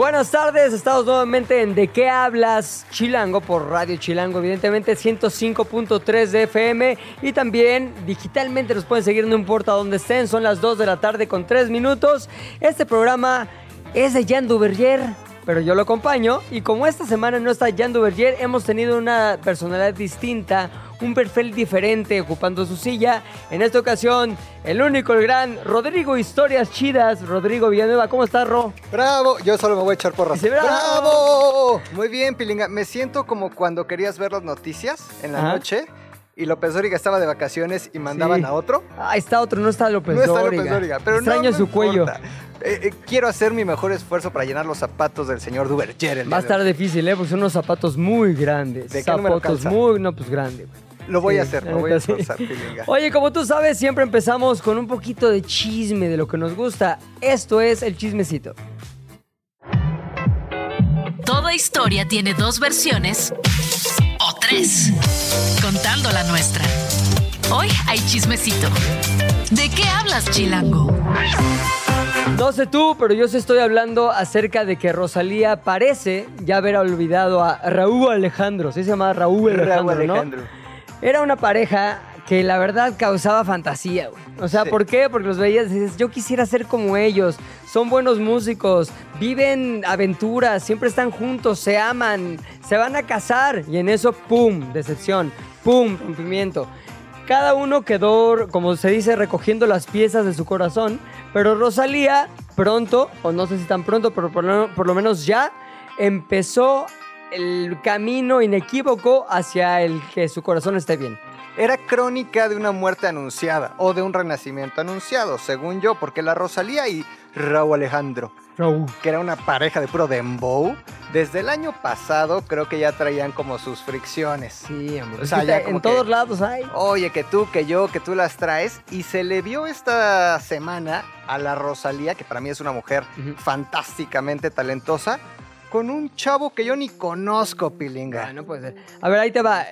Buenas tardes, estamos nuevamente en De qué hablas Chilango por Radio Chilango, evidentemente 105.3 de FM y también digitalmente nos pueden seguir no importa dónde estén, son las 2 de la tarde con 3 minutos. Este programa es de Jan Duverger, pero yo lo acompaño y como esta semana no está Jan Duverger, hemos tenido una personalidad distinta, un perfil diferente ocupando su silla. En esta ocasión, el único, el gran Rodrigo Historias Chidas, Rodrigo Villanueva. ¿Cómo estás, Ro? ¡Bravo! Yo solo me voy a echar porras. ¡bravo! ¡Bravo! Muy bien, Pilinga. Me siento como cuando querías ver las noticias en la Ajá. noche y López Dóriga estaba de vacaciones y mandaban Sí. a otro. Ah, está otro, no está López no está Dóriga. López Dóriga, pero Extraño no su cuello. Eh, eh, quiero hacer mi mejor esfuerzo para llenar los zapatos del señor Duverger. el Va a estar difícil, ¿eh? Porque son unos zapatos muy grandes. ¿De qué zapatos muy, no, pues grandes. Lo voy Sí, a hacer, lo voy a Pilinga. Oye, como tú sabes, siempre empezamos con un poquito de chisme de lo que nos gusta. Esto es el chismecito. Toda historia tiene dos versiones o tres, contando la nuestra. Hoy hay chismecito. ¿De qué hablas, Chilango? No sé tú, pero yo sí estoy hablando acerca de que Rosalía parece ya haber olvidado a Raúl Alejandro. Sí se llama Raúl Alejandro, Raúl ¿no? Era una pareja que la verdad causaba fantasía, güey. O sea, Sí. ¿por qué? Porque los veías y dices, yo quisiera ser como ellos. Son buenos músicos, viven aventuras, siempre están juntos, se aman, se van a casar. Y en eso, ¡pum! Decepción, ¡pum! Rompimiento. Cada uno quedó, como se dice, recogiendo las piezas de su corazón. Pero Rosalía, pronto, o no sé si tan pronto, pero por lo, por lo menos ya, empezó el camino inequívoco hacia el que su corazón esté bien. Era crónica de una muerte anunciada o de un renacimiento anunciado, según yo, porque la Rosalía y Raúl Alejandro Raúl. que era una pareja de puro dembow, desde el año pasado creo que ya traían como sus fricciones. Sí, hombre. O sea, ya en que- todos lados hay. Oye, que tú, que yo, que tú las traes. Y se le vio esta semana a la Rosalía, que para mí es una mujer fantásticamente talentosa, con un chavo que yo ni conozco, Pilinga. Ah, no puede ser. A ver, ahí te va.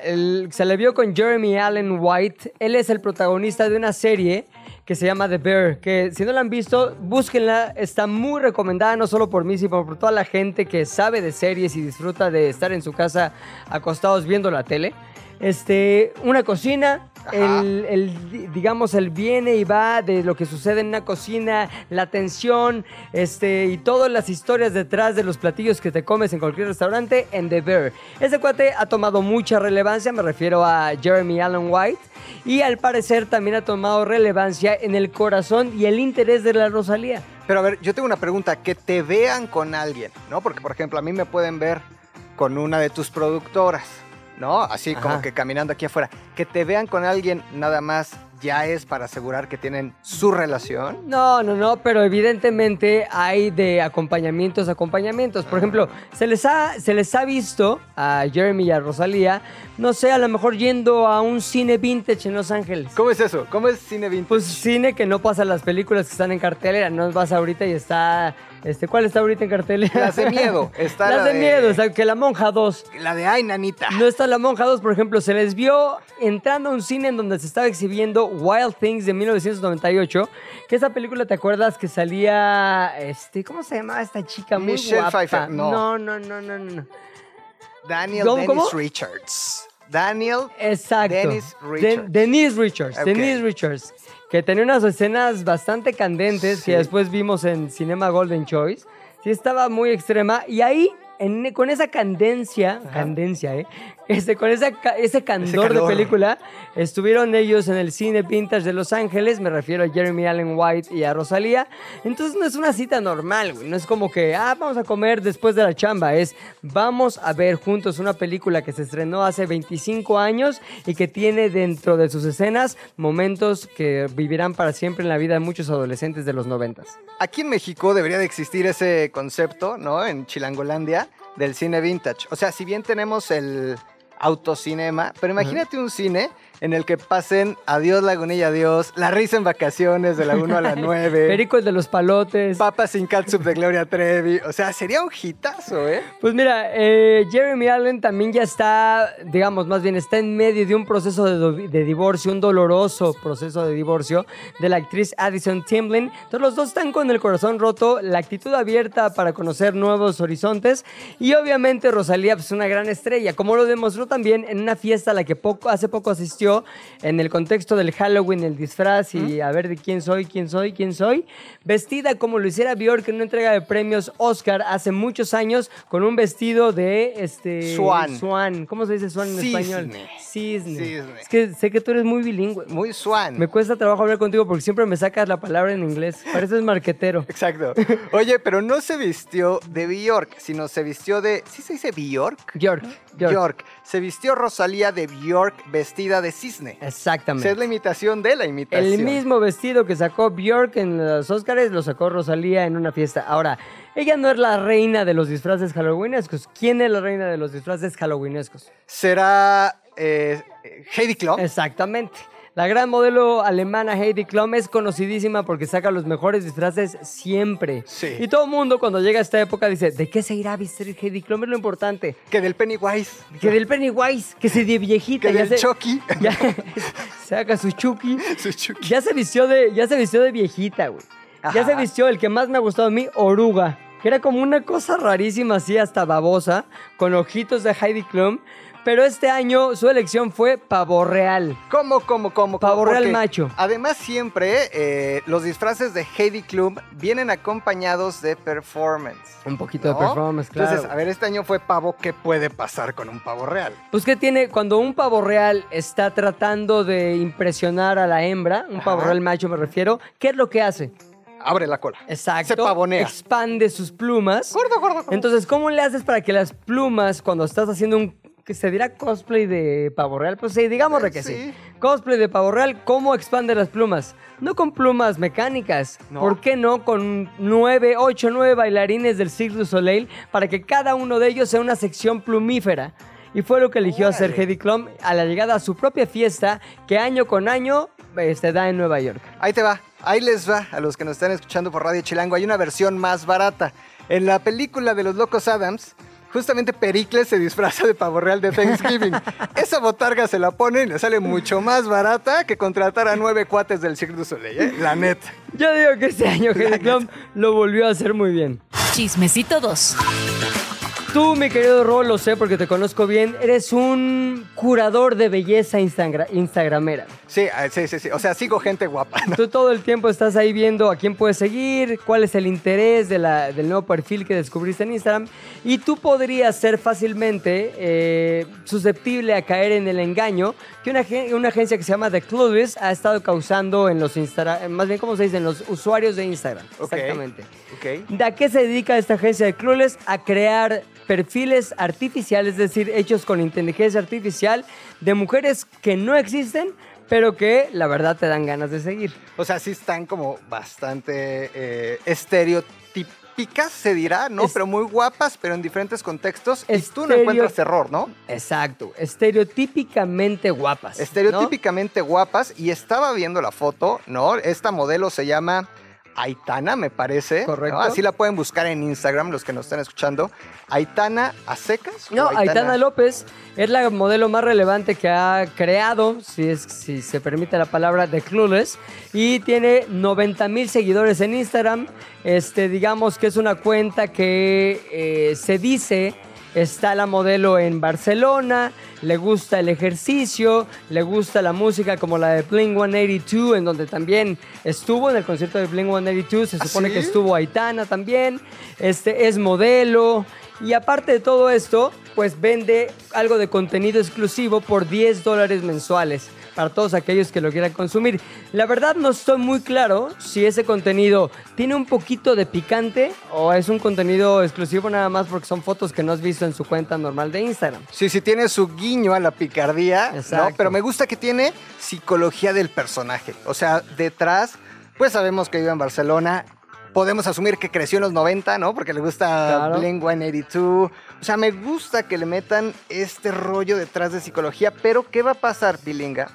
Se le vio con Jeremy Allen White. Él es el protagonista de una serie que se llama The Bear. Que si no la han visto, búsquenla. Está muy recomendada, no solo por mí, sino por toda la gente que sabe de series y disfruta de estar en su casa acostados viendo la tele. Este, una cocina. El, el, di- digamos, el viene y va de lo que sucede en una cocina, la tensión, este, y todas las historias detrás de los platillos que te comes en cualquier restaurante en The Bear. Ese cuate ha tomado mucha relevancia, me refiero a Jeremy Allen White, y al parecer también ha tomado relevancia en el corazón y el interés de la Rosalía. Pero a ver, yo tengo una pregunta, que te vean con alguien, ¿no? Porque, por ejemplo, a mí me pueden ver con una de tus productoras, ¿no? Así como que caminando aquí afuera. Que te vean con alguien nada más ya es para asegurar que tienen su relación. No, no, no, pero evidentemente hay de acompañamientos acompañamientos. Por ejemplo, se les ha, se les ha visto a Jeremy y a Rosalía, no sé, a lo mejor yendo a un cine vintage en Los Ángeles. ¿Cómo es eso? ¿Cómo es cine vintage? Pues cine que no pasa las películas que están en cartelera, no vas ahorita y está, este, ¿cuál está ahorita en cartelera? Las de miedo. Está Las la de miedo, o sea, que La Monja 2. La de Ay, nanita. No está La Monja 2, por ejemplo, se les vio entrando a un cine en donde se estaba exhibiendo Wild Things de 1998, que esa película, ¿te acuerdas que salía, este, ¿cómo se llamaba esta chica? Muy Michelle guapa. Pfeiffer, no. no, no, no, no, no. Daniel ¿Cómo, Dennis cómo? Richards. Daniel. Exacto. Dennis Den- Richards. Denise Richards. Ok. Denise Richards. Que tenía unas escenas bastante candentes Sí. que después vimos en Cinema Golden Choice. Sí, estaba muy extrema. Y ahí en- con esa candencia, candencia, ¿eh? Este, con esa, ese candor de calor. película, estuvieron ellos en el cine vintage de Los Ángeles, me refiero a Jeremy Allen White y a Rosalía. Entonces no es una cita normal, güey. No es como que, ah, vamos a comer después de la chamba. Es, vamos a ver juntos una película que se estrenó hace 25 años y que tiene dentro de sus escenas momentos que vivirán para siempre en la vida de muchos adolescentes de los 90. Aquí en México debería de existir ese concepto, ¿no? En Chilangolandia, del cine vintage. O sea, si bien tenemos el autocinema, pero imagínate un cine en el que pasen Adiós Lagunilla, Adiós, La risa en vacaciones de la 1 a la 9, Perico el de los palotes. Papas sin catsup de Gloria Trevi. O sea, sería un hitazo, ¿eh? Pues mira, eh, Jeremy Allen también ya está, digamos, más bien está en medio de un proceso de, divorcio, un doloroso proceso de divorcio de la actriz Addison Timblin. Entonces los dos están con el corazón roto, la actitud abierta para conocer nuevos horizontes y obviamente Rosalía pues, es una gran estrella, como lo demostró también en una fiesta a la que poco, hace poco asistió en el contexto del Halloween, el disfraz y a ver de quién soy, quién soy, quién soy, vestida como lo hiciera Bjork en una entrega de premios Oscar hace muchos años con un vestido de este Swan. Swan. ¿Cómo se dice swan en Cisne. español? Cisne. Cisne. Es que sé que tú eres muy bilingüe. Muy swan. Me cuesta trabajo hablar contigo porque siempre me sacas la palabra en inglés. Pareces marquetero. Exacto. Oye, pero no se vistió de Bjork, sino se vistió de. ¿Sí se dice Bjork? Bjork. Bjork. Bjork. Se vistió Rosalía de Bjork vestida de cisne. O sea, Exactamente. es la imitación de la imitación. El mismo vestido que sacó Bjork en los Oscars lo sacó Rosalía en una fiesta. Ahora, ella no es la reina de los disfraces halloweenescos. ¿Quién es la reina de los disfraces halloweenescos? Será eh, Heidi Klum. Exactamente. La gran modelo alemana Heidi Klum es conocidísima porque saca los mejores disfraces siempre. Sí. Y todo el mundo cuando llega a esta época dice, ¿de qué se irá a vestir Heidi Klum? Es lo importante. Que del Pennywise. Que del Pennywise, que se de viejita. Que ya del se- Chucky. Ya, saca su Chucky. Su Chucky. Ya se vistió de, ya se vistió de viejita, güey. Ya se vistió el que más me ha gustado a mí, Oruga. Que era como una cosa rarísima, así hasta babosa, con ojitos de Heidi Klum. Pero este año su elección fue pavo real. ¿Cómo, cómo, cómo? Pavo real Porque macho. Además, siempre eh, los disfraces de Heidi Klum vienen acompañados de performance. Un poquito de performance, claro. Entonces, a ver, este año fue pavo. ¿Qué puede pasar con un pavo real? Pues que tiene, cuando un pavo real está tratando de impresionar a la hembra, un pavo Ajá. real macho me refiero, ¿qué es lo que hace? Abre la cola. Exacto. Se pavonea. Expande sus plumas. Gordo, gordo, gordo. Entonces, ¿cómo le haces para que las plumas, cuando estás haciendo un que se dirá cosplay de pavo real? Pues sí, digámosle que sí. Sí. Cosplay de pavo real, ¿cómo expande las plumas? No con plumas mecánicas. No. ¿Por qué no con nueve, ocho, nueve bailarines del Cirque du Soleil para que cada uno de ellos sea una sección plumífera? Y fue lo que eligió hacer Órale. Heidi Klum a la llegada a su propia fiesta que año con año este, da en Nueva York. Ahí te va, ahí les va a los que nos están escuchando por Radio Chilango. Hay una versión más barata. En la película de los Locos Adams, justamente Pericles se disfraza de pavo real de Thanksgiving. Esa botarga se la ponen y le sale mucho más barata que contratar a nueve cuates del Cirque du Soleil, ¿eh? La neta. Yo digo que este año Heidi Klum lo volvió a hacer muy bien. Chismecito 2. Tú, mi querido Ro, lo sé porque te conozco bien, eres un curador de belleza instagra- instagramera. Sí, ah, sí, sí, sí. O sea, sigo gente guapa. ¿no? Tú todo el tiempo estás ahí viendo a quién puedes seguir, cuál es el interés de la- del nuevo perfil que descubriste en Instagram. Y tú podrías ser fácilmente eh, susceptible a caer en el engaño que una, agen- una agencia que se llama The Clueless ha estado causando en los Instagram, más bien, ¿cómo se dice? En los usuarios de Instagram. Exactamente. Ok. ¿De a qué se dedica esta agencia de Clueless? A crear perfiles artificiales, es decir, hechos con inteligencia artificial de mujeres que no existen, pero que la verdad te dan ganas de seguir. O sea, sí están como bastante eh, estereotípicas, se dirá, ¿no? Es- pero muy guapas, pero en diferentes contextos. Y tú no encuentras terror, ¿no? Exacto, estereotípicamente guapas. ¿no? Estereotípicamente guapas. Y estaba viendo la foto, ¿no? Esta modelo se llama Aitana, me parece. ¿no? Correcto. Así la pueden buscar en Instagram, los que nos están escuchando. Aitana a secas. o No, Aitana López es la modelo más relevante que ha creado, si, es, si se permite la palabra, de Clueless. Y tiene 90 mil seguidores en Instagram. Este, digamos que es una cuenta que eh, se dice está la modelo en Barcelona, le gusta el ejercicio, le gusta la música como la de Blink 182, en donde también estuvo en el concierto de Blink 182, se ¿Ah, supone sí? que estuvo Aitana también, este, es modelo Y aparte de todo esto, pues vende algo de contenido exclusivo por 10 dólares mensuales para todos aquellos que lo quieran consumir. La verdad no estoy muy claro si ese contenido tiene un poquito de picante o es un contenido exclusivo nada más porque son fotos que no has visto en su cuenta normal de Instagram. Sí, sí tiene su guiño a la picardía, ¿no? Pero me gusta que tiene psicología del personaje. O sea, detrás, pues sabemos que vive en Barcelona. Podemos asumir que creció en los 90, ¿no? Porque le gusta Claro. Blink 182. O sea, me gusta que le metan este rollo detrás de psicología. Pero, ¿qué va a pasar, Pilinga?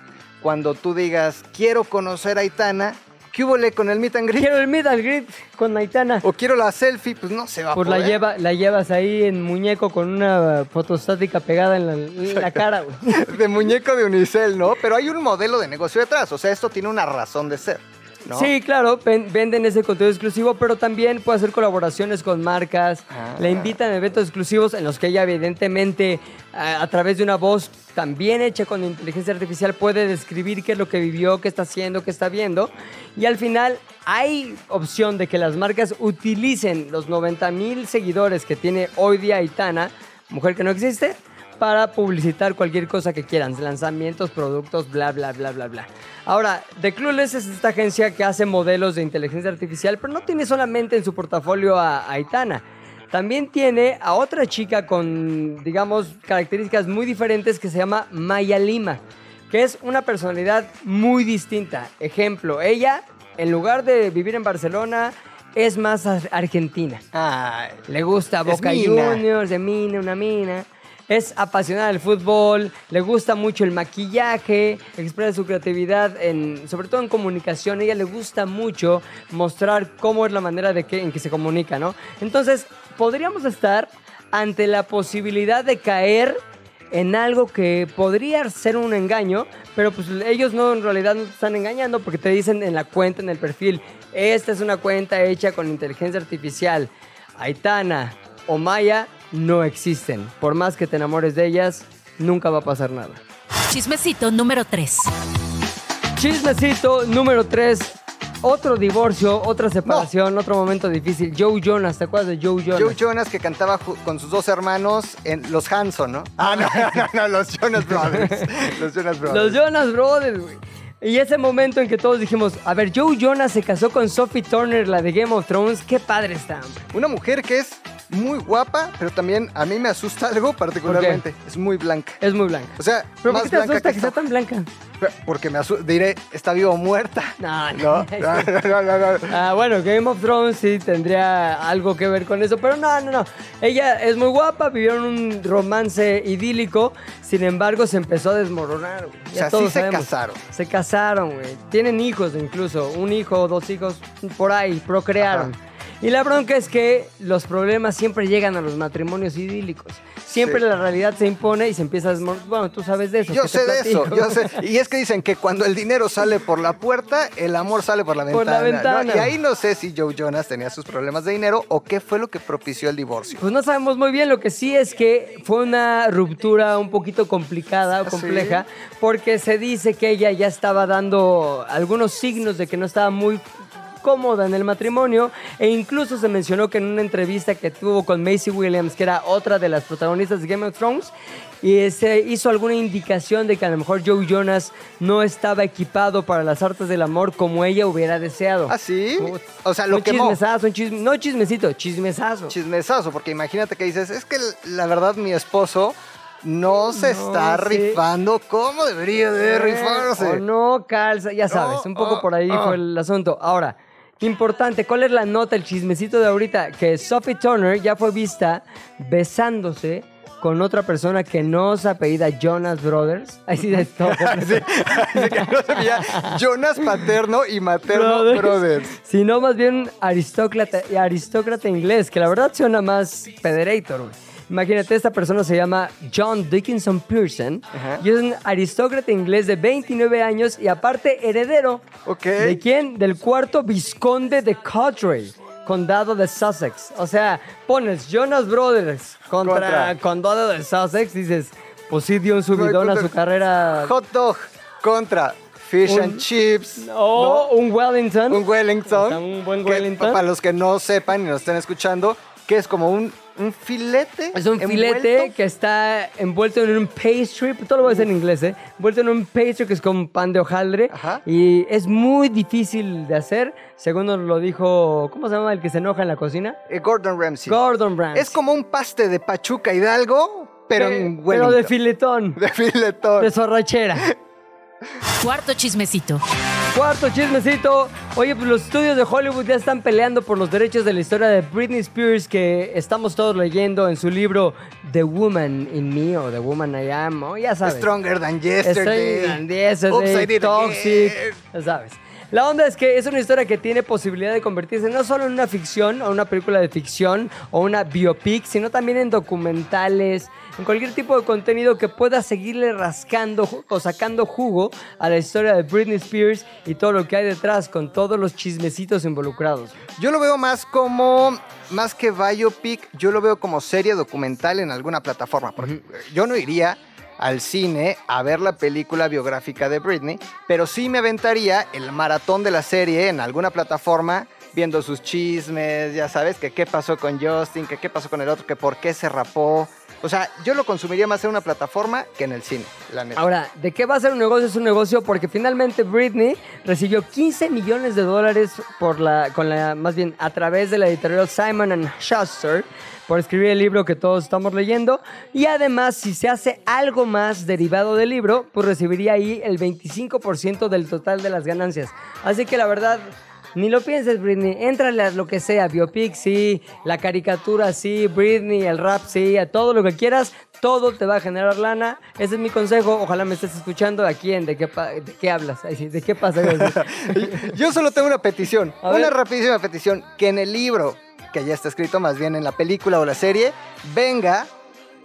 Cuando tú digas, quiero conocer a Aitana, ¿qué hubo con el meet and greet? Quiero el meet and greet con Aitana. O quiero la selfie, pues no se va a Pues la, poder. lleva, la llevas ahí en muñeco con una fotostática pegada en la, en la cara, güey. de muñeco de unicel, ¿no? Pero hay un modelo de negocio detrás, o sea, esto tiene una razón de ser, ¿no? Sí, claro, ven- venden ese contenido exclusivo, pero también puede hacer colaboraciones con marcas. Ah. Le invitan a eventos exclusivos en los que ella, evidentemente, a, a través de una voz también hecha con inteligencia artificial, puede describir qué es lo que vivió, qué está haciendo, qué está viendo. Y al final, hay opción de que las marcas utilicen los 90 mil seguidores que tiene hoy día Aitana, mujer que no existe, para publicitar cualquier cosa que quieran, lanzamientos, productos, bla, bla, bla, bla, bla. Ahora, The Clueless es esta agencia que hace modelos de inteligencia artificial, pero no tiene solamente en su portafolio a, Aitana. También tiene a otra chica con, digamos, características muy diferentes que se llama Maya Lima, que es una personalidad muy distinta. Ejemplo, ella, en lugar de vivir en Barcelona, es más ar- argentina. Ay, Le gusta Boca. Juniors, de mina, una mina. Es apasionada del fútbol, le gusta mucho el maquillaje, expresa su creatividad, en, sobre todo en comunicación. Ella le gusta mucho mostrar cómo es la manera de que, en que se comunica, ¿no? Entonces, podríamos estar ante la posibilidad de caer en algo que podría ser un engaño, pero pues ellos no en realidad no te están engañando porque te dicen en la cuenta, en el perfil, esta es una cuenta hecha con inteligencia artificial. Aitana o Maya no existen. Por más que te enamores de ellas, nunca va a pasar nada. Chismecito número 3. Chismecito número 3. Otro divorcio, otra separación, otro momento difícil. Joe Jonas, ¿te acuerdas de Joe Jonas? Joe Jonas que cantaba con sus dos hermanos en Los Hanson, ¿no? Ah, no, no, no, los Jonas Brothers. Los Jonas Brothers. Los Jonas Brothers, güey. Y ese momento en que todos dijimos, a ver, Joe Jonas se casó con Sophie Turner, la de Game of Thrones, qué padre está, hombre. Una mujer que es muy guapa, pero también a mí me asusta algo particularmente. Es muy blanca. Es muy blanca. O sea, ¿Pero por más qué te blanca asusta que que sea tan blanca? Porque me asusta. Diré, ¿está viva o muerta? No, No, no. no, no. Ah, bueno, Game of Thrones sí tendría algo que ver con eso, pero no, no, no. Ella es muy guapa, vivieron un romance idílico, sin embargo se empezó a desmoronar. güey. O sea, todos sí se sabemos. casaron. Se casaron, güey. Tienen hijos incluso, un hijo dos hijos por ahí, procrearon. Ajá. Y la bronca es que los problemas siempre llegan a los matrimonios idílicos. Siempre Sí. la realidad se impone y se empieza a desmoronar. Bueno, tú sabes de eso. Yo sé de eso, yo sé. Y es que dicen que cuando el dinero sale por la puerta, el amor sale por la ventana. Por la ¿no? ventana. Y ahí no sé si Joe Jonas tenía sus problemas de dinero o qué fue lo que propició el divorcio. Pues no sabemos muy bien, lo que sí es que fue una ruptura un poquito complicada o ¿Ah, compleja, porque se dice que ella ya estaba dando algunos signos de que no estaba muy cómoda en el matrimonio e incluso se mencionó que en una entrevista que tuvo con Macy Williams, que era otra de las protagonistas de Game of Thrones, y se hizo alguna indicación de que a lo mejor Joe Jonas no estaba equipado para las artes del amor como ella hubiera deseado. ¿Ah, sí? O sea, lo un quemó. chismesazo, un chisme- no chismecito, chismesazo. Chismesazo, porque imagínate que dices, es que la verdad mi esposo no se No, está sí. rifando como debería de rifarse. O no calza, ya sabes, un poco oh, por ahí oh. fue el asunto. Ahora, importante, ¿cuál es la nota, el chismecito de ahorita? Que Sophie Turner ya fue vista besándose con otra persona que no se apellida Jonas Brothers. Así de todo. Así que no sabía Jonas paterno y materno brothers. Sino más bien aristócrata, aristócrata inglés, que la verdad suena más pederator. güey. Imagínate, esta persona se llama John Dickinson Pearson Ajá. y es un aristócrata inglés de 29 años y aparte heredero. Ok. ¿De quién? Del cuarto visconde de Cotray, condado de Sussex. O sea, pones Jonas Brothers contra, Contra. condado de Sussex, dices, pues sí dio un subidón a su carrera. Hot dog contra fish Un- and chips. O un Wellington. Un Wellington. O sea, un buen que, Wellington. para los que no sepan y nos estén escuchando, que es como un, un filete. Es un filete envuelto. que está envuelto en un pastry, todo lo voy a decir en inglés, ¿eh? Envuelto en un pastry que es como pan de hojaldre. Ajá. Y es muy difícil de hacer, según nos lo dijo, ¿cómo se llama el que se enoja en la cocina? Eh, Gordon Ramsay. Gordon Ramsay. Es como un paste de Pachuca Hidalgo, pero Pe- en pero de filetón, De filetón. de zorrachera. Cuarto chismecito. Cuarto chismecito. Oye, pues los estudios de Hollywood ya están peleando por los derechos de la historia de Britney Spears que estamos todos leyendo en su libro The Woman in Me o The Woman I Am, o ya sabes. Stronger than yesterday. Estoy en yesterday, toxic, ya sabes. La onda es que es una historia que tiene posibilidad de convertirse no solo en una ficción o una película de ficción o una biopic, sino también en documentales, en cualquier tipo de contenido que pueda seguirle rascando o sacando jugo a la historia de Britney Spears y todo lo que hay detrás con todos los chismecitos involucrados. Yo lo veo más como, más que biopic, yo lo veo como serie documental en alguna plataforma. Porque yo no iría al cine a ver la película biográfica de Britney, pero sí me aventaría el maratón de la serie en alguna plataforma viendo sus chismes, ya sabes, que qué pasó con Justin, que qué pasó con el otro, que por qué se rapó. O sea, yo lo consumiría más en una plataforma que en el cine, la neta. Ahora, ¿de qué va a ser un negocio? Es un negocio porque finalmente Britney recibió 15 millones de dólares por la, con la, más bien a través de la editorial Simon and Schuster por escribir el libro que todos estamos leyendo. Y además, si se hace algo más derivado del libro, pues recibiría ahí el 25% del total de las ganancias. Así que la verdad, ni lo pienses, Britney. Éntrale a lo que sea. Biopic, sí. La caricatura, sí. Britney, el rap, sí. A todo lo que quieras. Todo te va a generar lana. Ese es mi consejo. Ojalá me estés escuchando aquí en ¿De qué, de qué hablas? ¿De qué pasa? Yo solo tengo una petición, A una ver. rapidísima petición, que en el libro, que ya está escrito más bien en la película o la serie, venga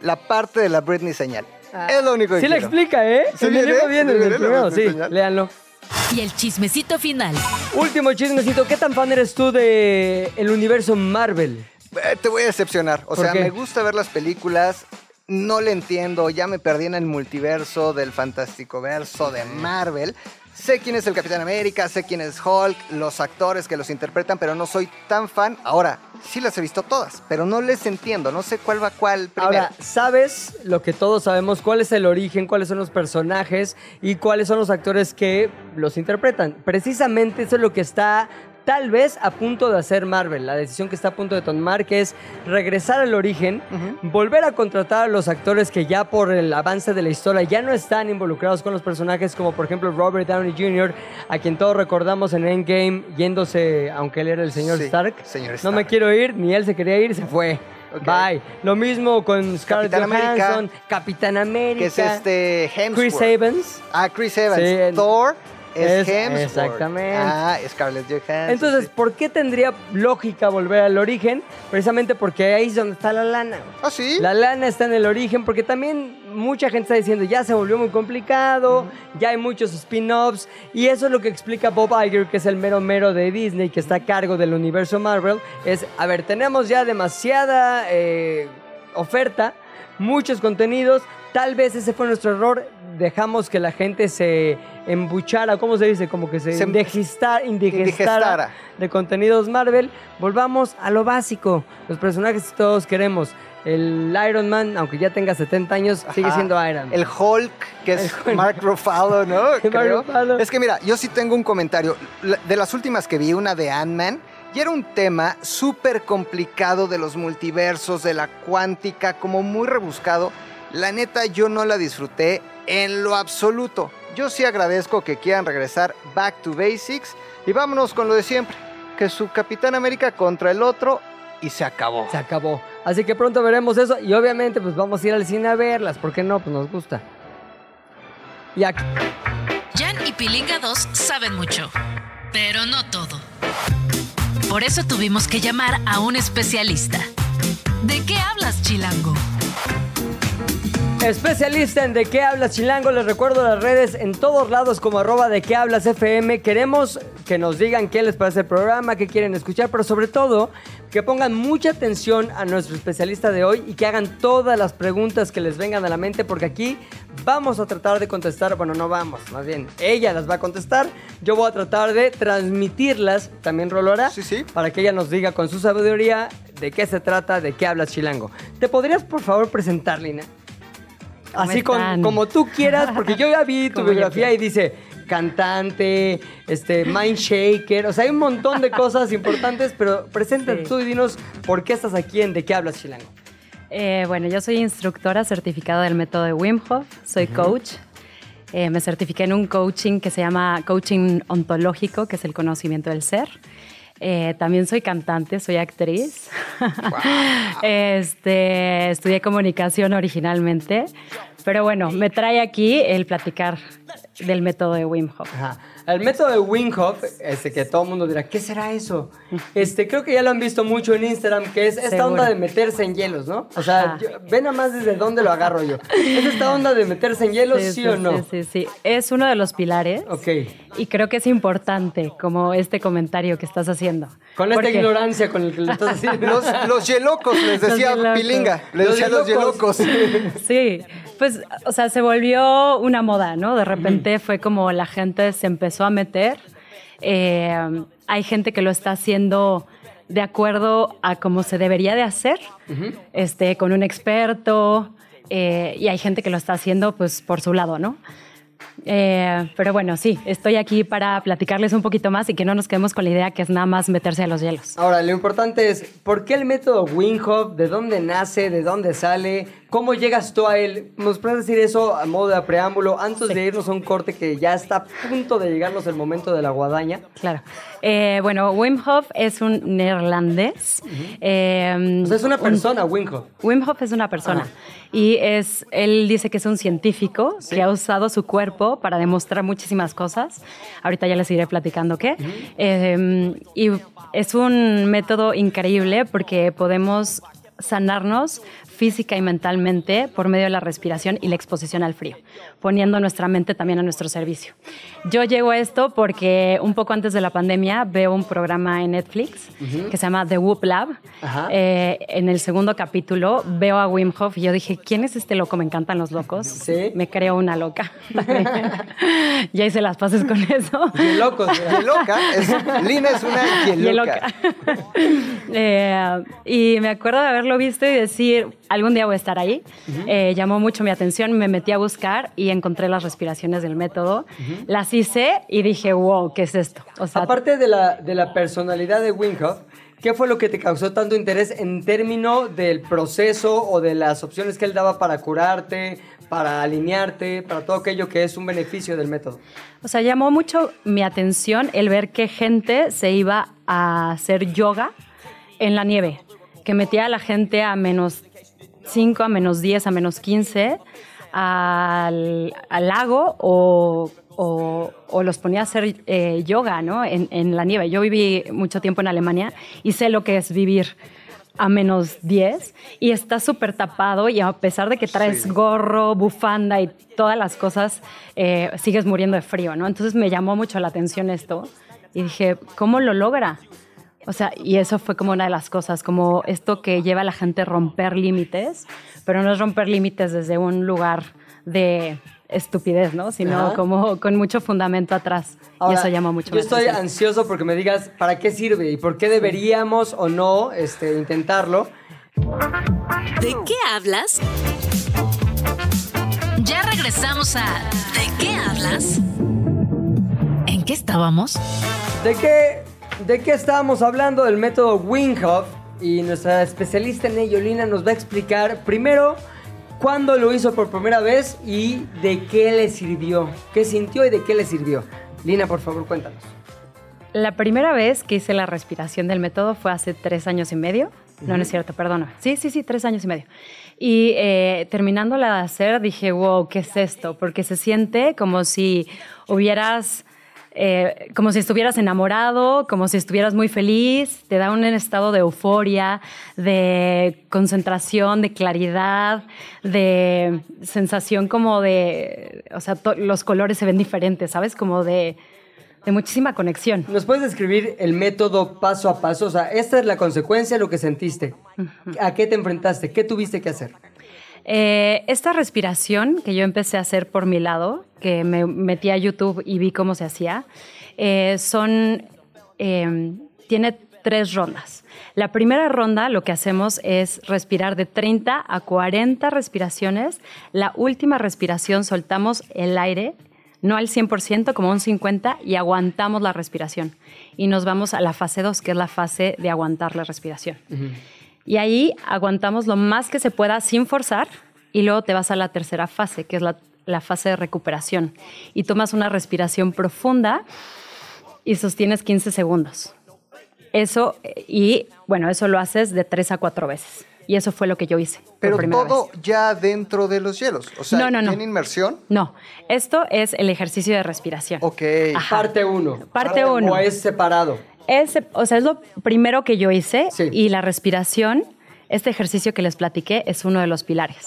la parte de la Britney señal. es lo único que Sí le quiero. explica, ¿eh? ¿Sí el viene? libro viene ¿Sí en el la primero, sí. Léanlo. Y el chismecito final. Último chismecito. ¿Qué tan fan eres tú de el universo Marvel? Eh, Te voy a decepcionar. O ¿Por sea, qué? me gusta ver las películas, no le entiendo, ya me perdí en el multiverso del fantástico verso de Marvel. Sé quién es el Capitán América, sé quién es Hulk, los actores que los interpretan, pero no soy tan fan. Ahora, sí las he visto todas, pero no les entiendo, no sé cuál va cuál primero. Ahora, ¿sabes lo que todos sabemos? ¿Cuál es el origen? ¿Cuáles son los personajes? ¿Y cuáles son los actores que los interpretan? Precisamente eso es lo que está tal vez a punto de hacer Marvel. La decisión que está a punto de tomar, que es regresar al origen, volver a contratar a los actores que ya por el avance de la historia ya no están involucrados con los personajes, como por ejemplo Robert Downey Jr., a quien todos recordamos en Endgame yéndose, aunque él era el señor Sí, Stark. señor No me quiero ir, ni él se quería ir, se fue. Bye. Lo mismo con Scarlett Capitán América. Johansson, Capitán América. que es este Hemsworth. Chris Evans. Ah, Chris Evans. Sí, en- Thor es, es- Hemsworth. exactamente. Ah, Scarlett Johansson. Entonces, sí. ¿por qué tendría lógica volver al origen? Precisamente porque ahí es donde está la lana. ¿Ah, sí? La lana está en el origen porque también mucha gente está diciendo ya se volvió muy complicado, ya hay muchos spin-offs y eso es lo que explica Bob Iger, que es el mero mero de Disney que está a cargo del universo Marvel, es, a ver, tenemos ya demasiada eh, oferta, muchos contenidos, tal vez ese fue nuestro error, dejamos que la gente se embuchara, ¿cómo se dice? Como que se, Se- indigesta- indigestara indigestara. de contenidos Marvel, volvamos a lo básico. Los personajes que todos queremos. El Iron Man, aunque ya tenga 70 años, sigue siendo Iron Man. El Hulk, que es Hulk. Mark Ruffalo, ¿no? Mark Creo. Ruffalo. Es que mira, yo sí tengo un comentario. De las últimas que vi, una de Ant-Man, y era un tema súper complicado de los multiversos, de la cuántica, como muy rebuscado. La neta, yo no la disfruté en lo absoluto. Yo sí agradezco que quieran regresar back to basics y vámonos con lo de siempre. Que su Capitán América contra el otro y se acabó. Se acabó. Así que pronto veremos eso y obviamente pues vamos a ir al cine a verlas. ¿Por qué no? Pues nos gusta. Y aquí, Jan y Pilinga 2 saben mucho, pero no todo. Por eso tuvimos que llamar a un especialista. ¿De qué hablas, Chilango? Especialista en De qué hablas Chilango, les recuerdo las redes en todos lados como arroba de qué hablas FM. Queremos que nos digan qué les parece el programa, qué quieren escuchar, pero sobre todo que pongan mucha atención a nuestro especialista de hoy y que hagan todas las preguntas que les vengan a la mente porque aquí vamos a tratar de contestar, bueno, no vamos, más bien, ella las va a contestar, yo voy a tratar de transmitirlas, también Rolora, Sí, sí. para que ella nos diga con su sabiduría de qué se trata, de qué hablas chilango. ¿Te podrías por favor presentar, Lina? Así con, como tú quieras, porque yo ya vi tu biografía y dice cantante, este, mind shaker, o sea, hay un montón de cosas importantes, pero preséntate Sí. tú y dinos por qué estás aquí en De qué hablas chilango. Eh, bueno, yo soy instructora certificada del método de Wim Hof, soy coach. Eh, me certifiqué en un coaching que se llama coaching ontológico, que es el conocimiento del ser. Eh, también soy cantante, soy actriz. este, estudié comunicación originalmente, pero bueno, me trae aquí el platicar del método de Wim Hof. Ajá. El método de Wim Hof, este, que todo el mundo dirá, ¿qué será eso? Este, creo que ya lo han visto mucho en Instagram, que es esta Seguro. onda de meterse en hielos, ¿no? O sea, yo- ven a más desde dónde lo agarro yo. ¿Es esta onda de meterse en hielos, sí, o no? Sí, sí, sí. Es uno de los pilares. Ok. Y creo que es importante, como este comentario que estás haciendo. Con esta Porque- ignorancia con el que lo estás haciendo. Los, los yelocos, les decía. Pilinga. Les Los decía los yelocos. Sí, pues, o sea, se volvió una moda, ¿no? De repente fue como la gente se empezó a meter. Eh, hay gente que lo está haciendo de acuerdo a cómo se debería de hacer, este, con un experto, eh, y hay gente que lo está haciendo, pues, por su lado, ¿no? Eh, pero bueno, sí, estoy aquí para platicarles un poquito más y que no nos quedemos con la idea que es nada más meterse a los hielos. Ahora, lo importante es, ¿por qué el método Wim Hof? ¿De dónde nace? ¿De dónde sale? ¿Cómo llegas tú a él? ¿Nos puedes decir eso a modo de preámbulo antes de irnos a un corte que ya está a punto de llegarnos el momento de la guadaña? Claro. Eh, bueno, Wim Hof es un neerlandés. Eh, O sea, es una un- persona, Wim Hof. Wim Hof es una persona y es, él dice que es un científico que ha usado su cuerpo para demostrar muchísimas cosas. Ahorita ya les iré platicando qué. Eh, y es un método increíble porque podemos sanarnos física y mentalmente por medio de la respiración y la exposición al frío, poniendo nuestra mente también a nuestro servicio. Yo llego a esto porque un poco antes de la pandemia veo un programa en Netflix que se llama The Whoop Lab. Eh, en el segundo capítulo veo a Wim Hof y yo dije, ¿quién es este loco? Me encantan los locos. Sí. Me creo una loca. ya hice las paces con eso. Locos. Es, Lina es una Y loca. Eh, y me acuerdo de haberlo visto y decir, algún día voy a estar ahí. Eh, llamó mucho mi atención, me metí a buscar y encontré las respiraciones del método. Las hice y dije, wow, ¿qué es esto? O sea, Aparte de la, de la personalidad de Wim Hof, ¿qué fue lo que te causó tanto interés en términos del proceso o de las opciones que él daba para curarte, para alinearte, para todo aquello que es un beneficio del método? O sea, llamó mucho mi atención el ver que gente se iba a hacer yoga en la nieve, que metía a la gente a menos 5, a menos 10, a menos 15 al, al lago o, o- o los ponía a hacer eh, yoga ¿no? en, en la nieve. Yo viví mucho tiempo en Alemania y sé lo que es vivir a menos 10 y está súper tapado y a pesar de que traes gorro, bufanda y todas las cosas, eh, sigues muriendo de frío, ¿no? Entonces me llamó mucho la atención esto y dije, ¿cómo lo logra? O sea, y eso fue como una de las cosas, como esto que lleva a la gente a romper límites, pero no es romper límites desde un lugar de estupidez, ¿no? Sino Ajá. como con mucho fundamento atrás. y Ahora, eso llama mucho Yo la estoy atención. ansioso porque me digas para qué sirve y por qué deberíamos o no este, intentarlo. ¿De qué hablas? Ya regresamos a ¿De qué hablas? ¿En qué estábamos? ¿De qué, ¿De qué estábamos hablando? Del método Wim Hof y nuestra especialista en ello, Lina, nos va a explicar primero cuándo lo hizo por primera vez y de qué le sirvió, qué sintió y de qué le sirvió. Lina, por favor, cuéntanos. La primera vez que hice la respiración del método fue hace tres años y medio. No, no es cierto, perdona. Sí, sí, sí, tres años y medio. Y eh, terminándola de hacer, dije, wow, ¿qué es esto? Porque se siente como si hubieras, eh, como si estuvieras enamorado, como si estuvieras muy feliz. Te da un estado de euforia, de concentración, de claridad, de sensación como de, o sea, los colores se ven diferentes, ¿sabes? Como de de muchísima conexión. ¿Nos puedes describir el método paso a paso? O sea, esta es la consecuencia de lo que sentiste. ¿A qué te enfrentaste? ¿Qué tuviste que hacer? Eh, esta respiración que yo empecé a hacer por mi lado, que me metí a YouTube y vi cómo se hacía, eh, son, eh, tiene tres rondas. La primera ronda lo que hacemos es respirar de 30 a 40 respiraciones. La última respiración soltamos el aire, no al 100%, como un 50%, y aguantamos la respiración. Y nos vamos a la fase 2, que es la fase de aguantar la respiración. Y ahí aguantamos lo más que se pueda sin forzar y luego te vas a la tercera fase, que es la, la fase de recuperación. Y tomas una respiración profunda y sostienes 15 segundos. Eso, y bueno, eso lo haces de tres a cuatro veces. Y eso fue lo que yo hice. por Pero primera todo vez. ya dentro de los hielos. O sea, No, no, no. ¿tiene inmersión? No, esto es el ejercicio de respiración. Ok. Ajá. Parte 1. Parte uno. O es separado. Es, o sea, es lo primero que yo hice Sí. y la respiración, este ejercicio que les platiqué, es uno de los pilares.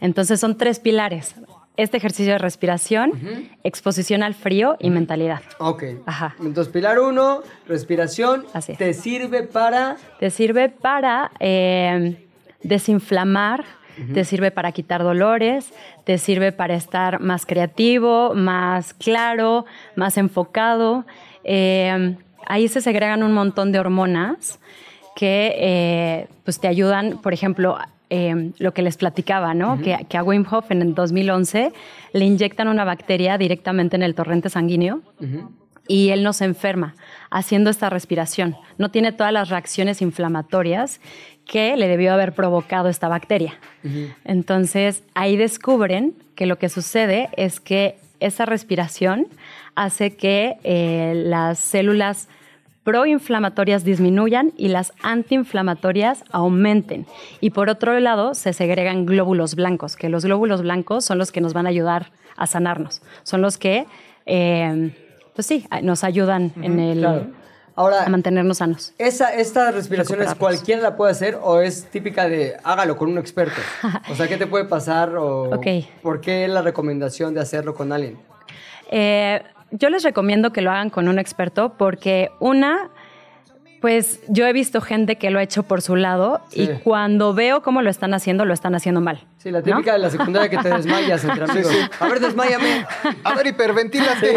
Entonces son tres pilares. Este ejercicio de respiración, exposición al frío y mentalidad. Ok. Ajá. Entonces, pilar 1, respiración. Así. Te sirve para. Te sirve para eh, desinflamar, te sirve para quitar dolores, te sirve para estar más creativo, más claro, más enfocado. Eh, ahí se segregan un montón de hormonas que eh, pues te ayudan, por ejemplo, eh, lo que les platicaba, ¿no? que, que a Wim Hof en el 2011 le inyectan una bacteria directamente en el torrente sanguíneo y él no se enferma haciendo esta respiración. No tiene todas las reacciones inflamatorias que le debió haber provocado esta bacteria. Entonces, ahí descubren que lo que sucede es que esa respiración hace que eh, las células proinflamatorias disminuyan y las antiinflamatorias aumenten. Y por otro lado, se segregan glóbulos blancos, que los glóbulos blancos son los que nos van a ayudar a sanarnos. Son los que, eh, pues sí, nos ayudan en el, Claro. Ahora, a mantenernos sanos. Esa, ¿Esta respiración es cualquiera la puede hacer o es típica de hágalo con un experto? O sea, ¿qué te puede pasar o Ok. por qué la recomendación de hacerlo con alguien? Eh, yo les recomiendo que lo hagan con un experto porque una, pues yo he visto gente que lo ha hecho por su lado Sí. y cuando veo cómo lo están haciendo, lo están haciendo mal. Sí, la ¿no? típica de la secundaria que te desmayas entre amigos. A ver, desmayame. A ver, hiperventílate.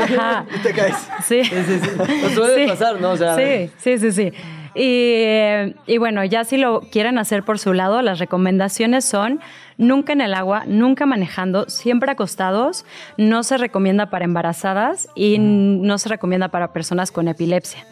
Y te caes. Sí. Sí, sí, sí. Nos suele pasar, ¿no? O sea, sí, sí, sí, sí. Y, eh, y bueno, ya si lo quieren hacer por su lado, las recomendaciones son nunca en el agua, nunca manejando, siempre acostados. No se recomienda para embarazadas y no se recomienda para personas con epilepsia.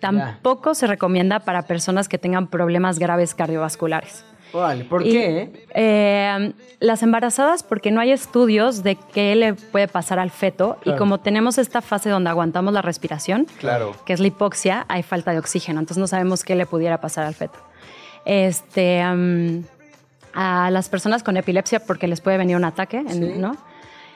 Tampoco se recomienda para personas que tengan problemas graves cardiovasculares. Órale, ¿por Y, qué? eh, las embarazadas, porque no hay estudios de qué le puede pasar al feto. Claro. Y como tenemos esta fase donde aguantamos la respiración, Claro. que es la hipoxia, hay falta de oxígeno. Entonces no sabemos qué le pudiera pasar al feto. Este, a las personas con epilepsia, porque les puede venir un ataque, Sí. ¿no?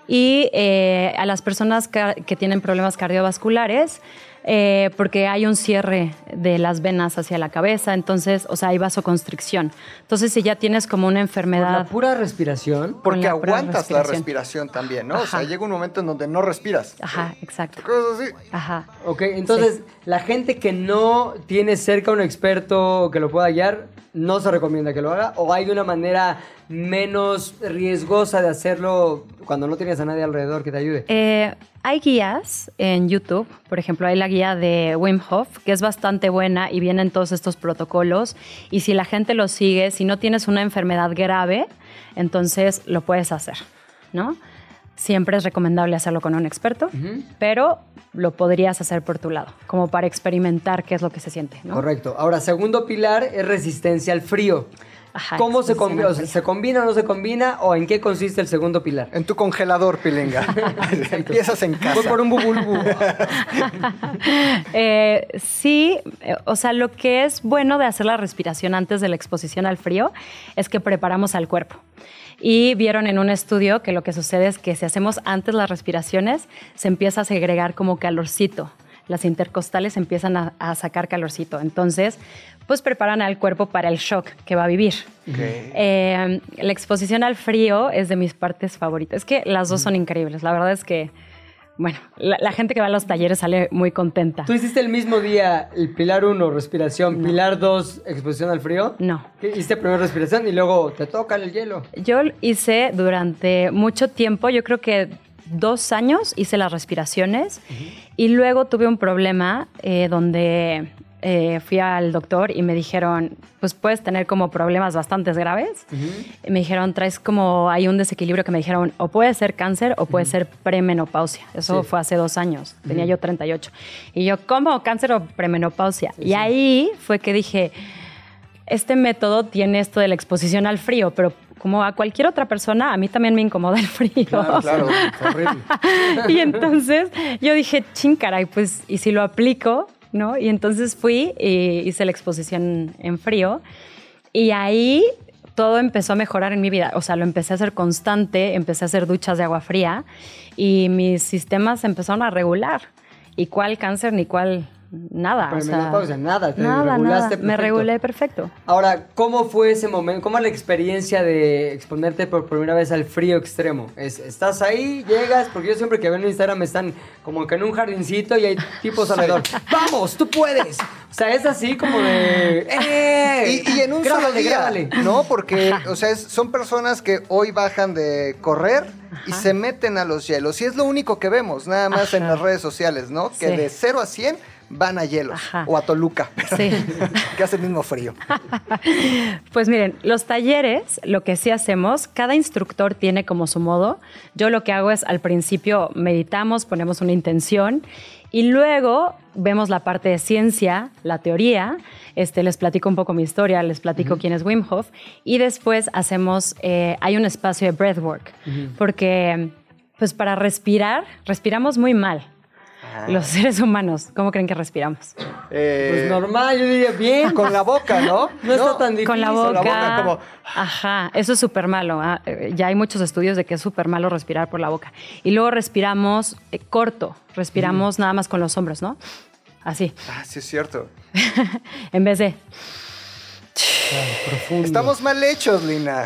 Y eh, a las personas que tienen problemas cardiovasculares, eh, porque hay un cierre de las venas hacia la cabeza, entonces, o sea, hay vasoconstricción. Entonces, si ya tienes como una Por la enfermedad... pura respiración. Porque la aguantas la respiración. también, ¿no? O sea, llega un momento en donde no respiras. Ajá, exacto. Cosas así. Ajá. Ok, entonces, la gente que no tiene cerca un experto que lo pueda guiar, no se recomienda que lo haga. ¿O hay una manera menos riesgosa de hacerlo cuando no tienes a nadie alrededor que te ayude? Eh, hay guías en YouTube, por ejemplo, hay la guía de Wim Hof, que es bastante buena y vienen todos estos protocolos. Y si la gente lo sigue, si no tienes una enfermedad grave, entonces lo puedes hacer, ¿no? Siempre es recomendable hacerlo con un experto, pero lo podrías hacer por tu lado, como para experimentar qué es lo que se siente, ¿no? Correcto. Ahora, segundo pilar es resistencia al frío. Ajá, ¿Cómo se, combina? O sea. ¿Se combina o no se combina? ¿O en qué consiste el segundo pilar? En tu congelador, pilinga. Empiezas en casa. Voy por un bubulbu. Eh, sí, eh, o sea, lo que es bueno de hacer la respiración antes de la exposición al frío es que preparamos al cuerpo. Y vieron en un estudio que lo que sucede es que si hacemos antes las respiraciones, se empieza a segregar como calorcito. Las intercostales empiezan a, a sacar calorcito. Entonces, pues preparan al cuerpo para el shock que va a vivir. Eh, la exposición al frío es de mis partes favoritas. Es que las dos son increíbles. La verdad es que, bueno, la, la gente que va a los talleres sale muy contenta. ¿Tú hiciste el mismo día el pilar 1, respiración, pilar 2, exposición al frío? No. ¿Qué? Hiciste primero respiración y luego te toca el hielo. Yo hice durante mucho tiempo, yo creo que dos años hice las respiraciones y luego tuve un problema eh, donde eh, fui al doctor y me dijeron, pues puedes tener como problemas bastante graves. Y me dijeron, traes como, hay un desequilibrio que me dijeron, o puede ser cáncer o puede ser premenopausia. Eso Sí. fue hace dos años, tenía yo 38. Y yo, ¿cómo cáncer o premenopausia? Y ahí fue que dije, este método tiene esto de la exposición al frío, pero como a cualquier otra persona, a mí también me incomoda el frío. Claro, claro. Horrible. y entonces yo dije, chin, caray, pues, ¿y si lo aplico? ¿No? Y entonces fui y hice la exposición en frío y ahí todo empezó a mejorar en mi vida. O sea, lo empecé a hacer constante, empecé a hacer duchas de agua fría y mis sistemas empezaron a regular. ¿Y cuál cáncer ni cuál nada? o sea, nada, te nada, regulaste nada. Me regulé perfecto. Ahora, ¿cómo fue ese momento? ¿Cómo la experiencia de exponerte por primera vez al frío extremo? Es, ¿Estás ahí? ¿Llegas? Porque yo siempre que veo en Instagram están como que en un jardincito y hay tipos alrededor. ¡Vamos! ¡Tú puedes! O sea, es así como de... ¡Eh! Y, y en un Grábale, solo día, grábale. ¿no? Porque, o sea, es- son personas que hoy bajan de correr y se meten a los hielos. Y es lo único que vemos, nada más en Ajá. las redes sociales, ¿no? Que Sí. de 0 a 100 van a hielos Ajá. o a Toluca, Sí. que hace el mismo frío. Pues miren, los talleres, lo que sí hacemos, cada instructor tiene como su modo. Yo lo que hago es al principio meditamos, ponemos una intención y luego vemos la parte de ciencia, la teoría. Este, les platico un poco mi historia, les platico quién es Wim Hof y después hacemos, eh, hay un espacio de breathwork, porque pues para respirar, respiramos muy mal. Los seres humanos, ¿cómo creen que respiramos? Eh, Pues normal, yo diría bien. con la boca, ¿no? No está tan difícil. Con la boca. boca, como- Ajá, eso es súper malo. ah, eh, Ya hay muchos estudios de que es súper malo respirar por la boca. Y luego respiramos eh, corto, respiramos nada más con los hombros, ¿no? Así, Ah, sí, es cierto. en vez de... Profundo. Estamos mal hechos, Lina.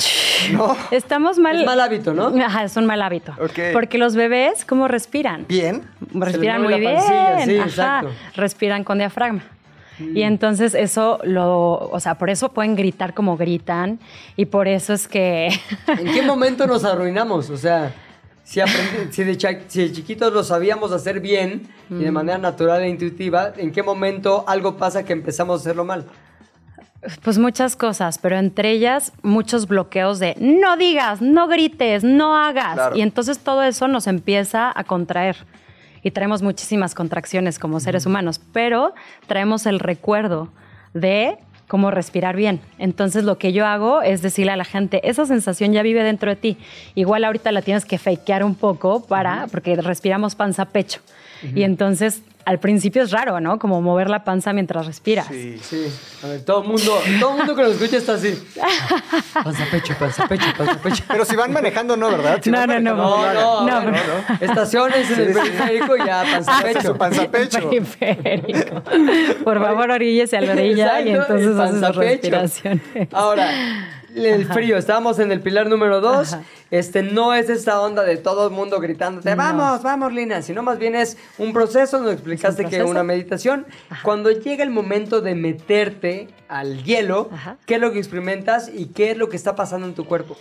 ¿No? Estamos mal... Es mal hábito, ¿no? Ajá, es un mal hábito. Ok. Porque los bebés, ¿cómo respiran? Bien. Respiran muy bien. sí, ajá, exacto. Respiran con diafragma. Y entonces eso lo, o sea, por eso pueden gritar como gritan y por eso es que ¿En qué momento nos arruinamos? O sea, si, si, de, si de chiquitos lo sabíamos hacer bien y Mm. de manera natural e intuitiva, ¿en qué momento algo pasa que empezamos a hacerlo mal? Pues muchas cosas, pero entre ellas muchos bloqueos de no digas, no grites, no hagas. Claro. Y entonces todo eso nos empieza a contraer. Y traemos muchísimas contracciones como seres humanos, pero traemos el recuerdo de cómo respirar bien. Entonces lo que yo hago es decirle a la gente, esa sensación ya vive dentro de ti. Igual ahorita la tienes que fakear un poco para, porque respiramos panza-pecho. Y entonces al principio es raro, ¿no? Como mover la panza mientras respiras. Sí. Sí, a ver, todo el mundo, todo el mundo que lo escucha está así. Panza pecho, panza pecho, panza pecho. Pero si van manejando, no, ¿verdad? Si No, no, no. No, no. Estaciones en el periférico y ya panza Hace pecho. su panza pecho. Periférico. Por favor, oríllese a la orilla y entonces haces respiraciones. Ahora, el frío, estábamos en el pilar número dos. Ajá. Este no es esta onda de todo el mundo gritándote, No. vamos, vamos, Lina, sino más bien es un proceso, nos explicaste que proceso. una meditación. Cuando llega el momento de meterte al hielo. ¿qué es lo que experimentas y qué es lo que está pasando en tu cuerpo?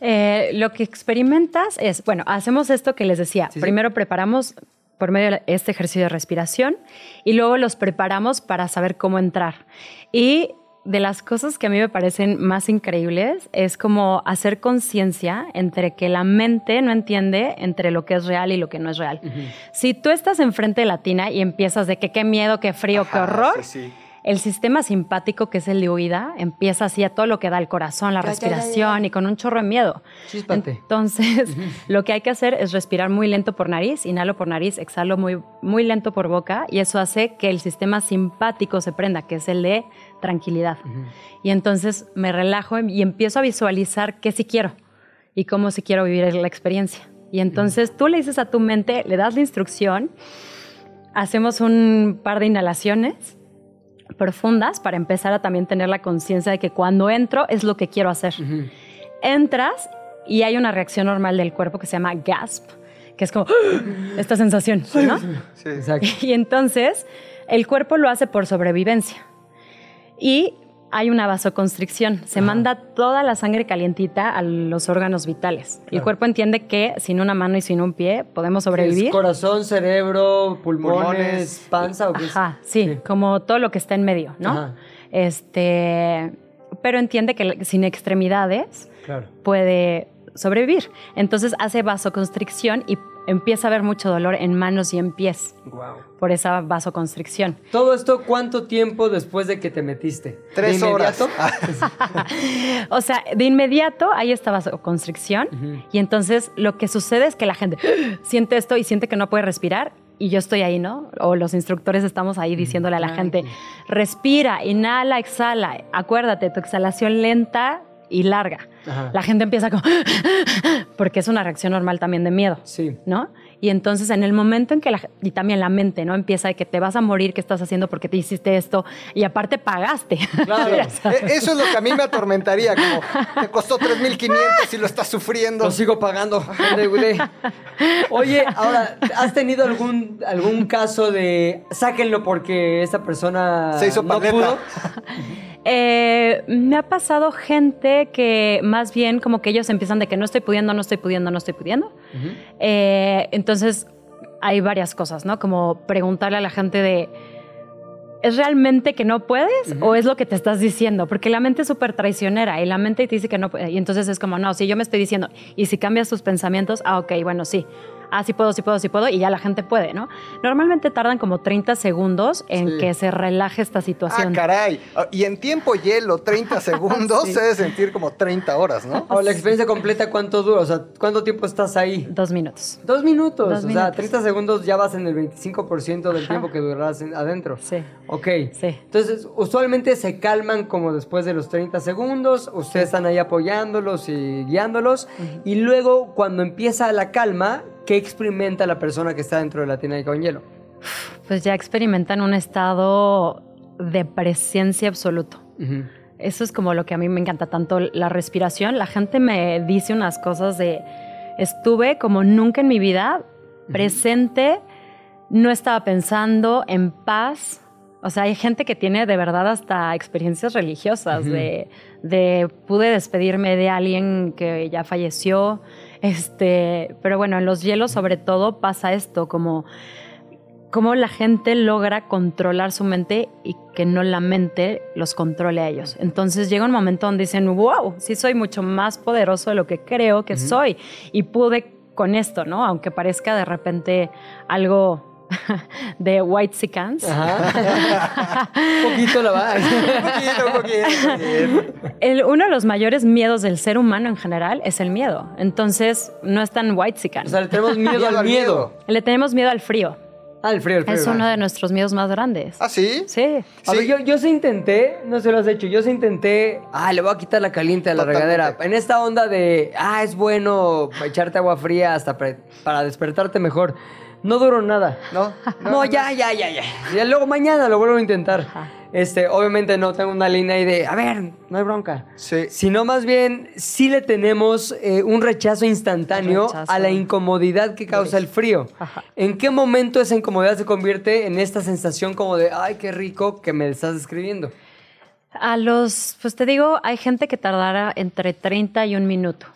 Eh, lo que experimentas es, bueno, hacemos esto que les decía. Sí, sí. Primero preparamos por medio de este ejercicio de respiración y luego los preparamos para saber cómo entrar. Y de las cosas que a mí me parecen más increíbles es como hacer conciencia entre que la mente no entiende entre lo que es real y lo que no es real. Si tú estás enfrente de la tina y empiezas de que qué miedo, qué frío, qué horror, sí, sí. El sistema simpático, que es el de huida, empieza así a todo lo que da el corazón, la Ya, ya, ya, ya. respiración y con un chorro de miedo. Chíspate. Entonces, lo que hay que hacer es respirar muy lento por nariz, inhalo por nariz, exhalo muy, muy lento por boca y eso hace que el sistema simpático se prenda, que es el de tranquilidad. Y entonces me relajo y empiezo a visualizar qué sí quiero y cómo sí quiero vivir la experiencia. Y entonces tú le dices a tu mente, le das la instrucción, hacemos un par de inhalaciones profundas para empezar a también tener la conciencia de que cuando entro es lo que quiero hacer. Entras y hay una reacción normal del cuerpo que se llama gasp, que es como esta sensación, ¿no? Exacto. Y entonces el cuerpo lo hace por sobrevivencia. Y hay una vasoconstricción. Se manda toda la sangre calientita a los órganos vitales. El cuerpo entiende que sin una mano y sin un pie podemos sobrevivir. ¿Es corazón, cerebro, pulmones, Pulmones. panza o qué es? Ajá, sí, como todo lo que está en medio, ¿no? Ajá. Este, pero entiende que sin extremidades Claro. puede sobrevivir. Entonces hace vasoconstricción y empieza a haber mucho dolor en manos y en pies Wow. por esa vasoconstricción. ¿Todo esto cuánto tiempo después de que te metiste? Tres ¿De horas. inmediato? O sea, de inmediato hay esta vasoconstricción y entonces lo que sucede es que la gente siente esto y siente que no puede respirar y yo estoy ahí, ¿no? O los instructores estamos ahí diciéndole a la gente, respira, inhala, exhala, acuérdate, tu exhalación lenta y larga. Ajá. La gente empieza como, porque es una reacción normal también de miedo. Sí. ¿no? Y entonces en el momento en que la, y también la mente, ¿no? Empieza de que te vas a morir, ¿qué estás haciendo? porque te hiciste esto? Y aparte pagaste. Claro. E- Eso es lo que a mí me atormentaría, como te costó 3.500 y lo estás sufriendo. Lo sigo pagando. Oye, ahora, ¿has tenido algún, algún caso de sáquenlo porque esta persona Se hizo no pudo? Eh, me ha pasado gente que más bien como que ellos empiezan de que no estoy pudiendo, no estoy pudiendo, no estoy pudiendo. Eh, entonces hay varias cosas, ¿no? Como preguntarle a la gente de, ¿es realmente que no puedes o es lo que te estás diciendo? Porque la mente es súper traicionera y la mente te dice que no puede. Y entonces es como, no, si yo me estoy diciendo, y si cambias tus pensamientos, ah, ok, bueno, sí. Ah, sí puedo, sí puedo, sí puedo, y ya la gente puede, ¿no? Normalmente tardan como 30 segundos en Sí. que se relaje esta Ah, situación. caray. Ah, Y en tiempo hielo, 30 segundos, Sí. se debe sentir como 30 horas, ¿no? Ahora, la experiencia completa, ¿cuánto dura? O sea, ¿cuánto tiempo estás ahí? Dos minutos. Dos minutos. Dos o sea, minutos. 30 segundos ya vas en el 25% del tiempo que durarás en- adentro. Sí. Ok. Sí. Entonces, usualmente se calman como después de los 30 segundos, ustedes están ahí apoyándolos y guiándolos, y luego cuando empieza la calma, ¿qué experimenta la persona que está dentro de la tina con hielo? Pues ya experimentan un estado de presencia absoluto. Ujú. Eso es como lo que a mí me encanta tanto la respiración. La gente me dice unas cosas de estuve como nunca en mi vida presente, no estaba pensando, en paz. O sea, hay gente que tiene de verdad hasta experiencias religiosas de, de pude despedirme de alguien que ya falleció. Este, pero bueno, en los hielos sobre todo pasa esto, como cómo la gente logra controlar su mente y que no la mente los controle a ellos. Entonces llega un momento donde dicen, wow, sí soy mucho más poderoso de lo que creo que soy y pude con esto, ¿no? Aunque parezca de repente algo de white sicans. Poquito la va. Un poquito, un poquito, poquito. El- uno de los mayores miedos del ser humano en general es el miedo. Entonces no es tan white sican. O sea, le tenemos miedo al miedo. Le tenemos miedo al frío. Ah, el frío, el frío. Es uno de nuestros miedos más grandes. ¿Ah, sí? Sí. A Sí. ver, yo, yo sí intenté, no se lo has hecho, yo sí intenté, ah, le voy a quitar la caliente a la Totalmente. regadera. En esta onda de, ah, es bueno echarte agua fría hasta pre- para despertarte mejor. No duró nada. No, No, no, ya, ya, ya, ya. Ya luego mañana lo vuelvo a intentar. Este, obviamente no tengo una línea ahí de, a ver, no hay bronca. Sí. Sino más bien, sí le tenemos eh, un rechazo instantáneo Rechazo. a la incomodidad que causa el frío. ¿En qué momento esa incomodidad se convierte en esta sensación como de, ay, qué rico que me estás describiendo? A los, pues te digo, hay gente que tardará entre 30 y un minuto.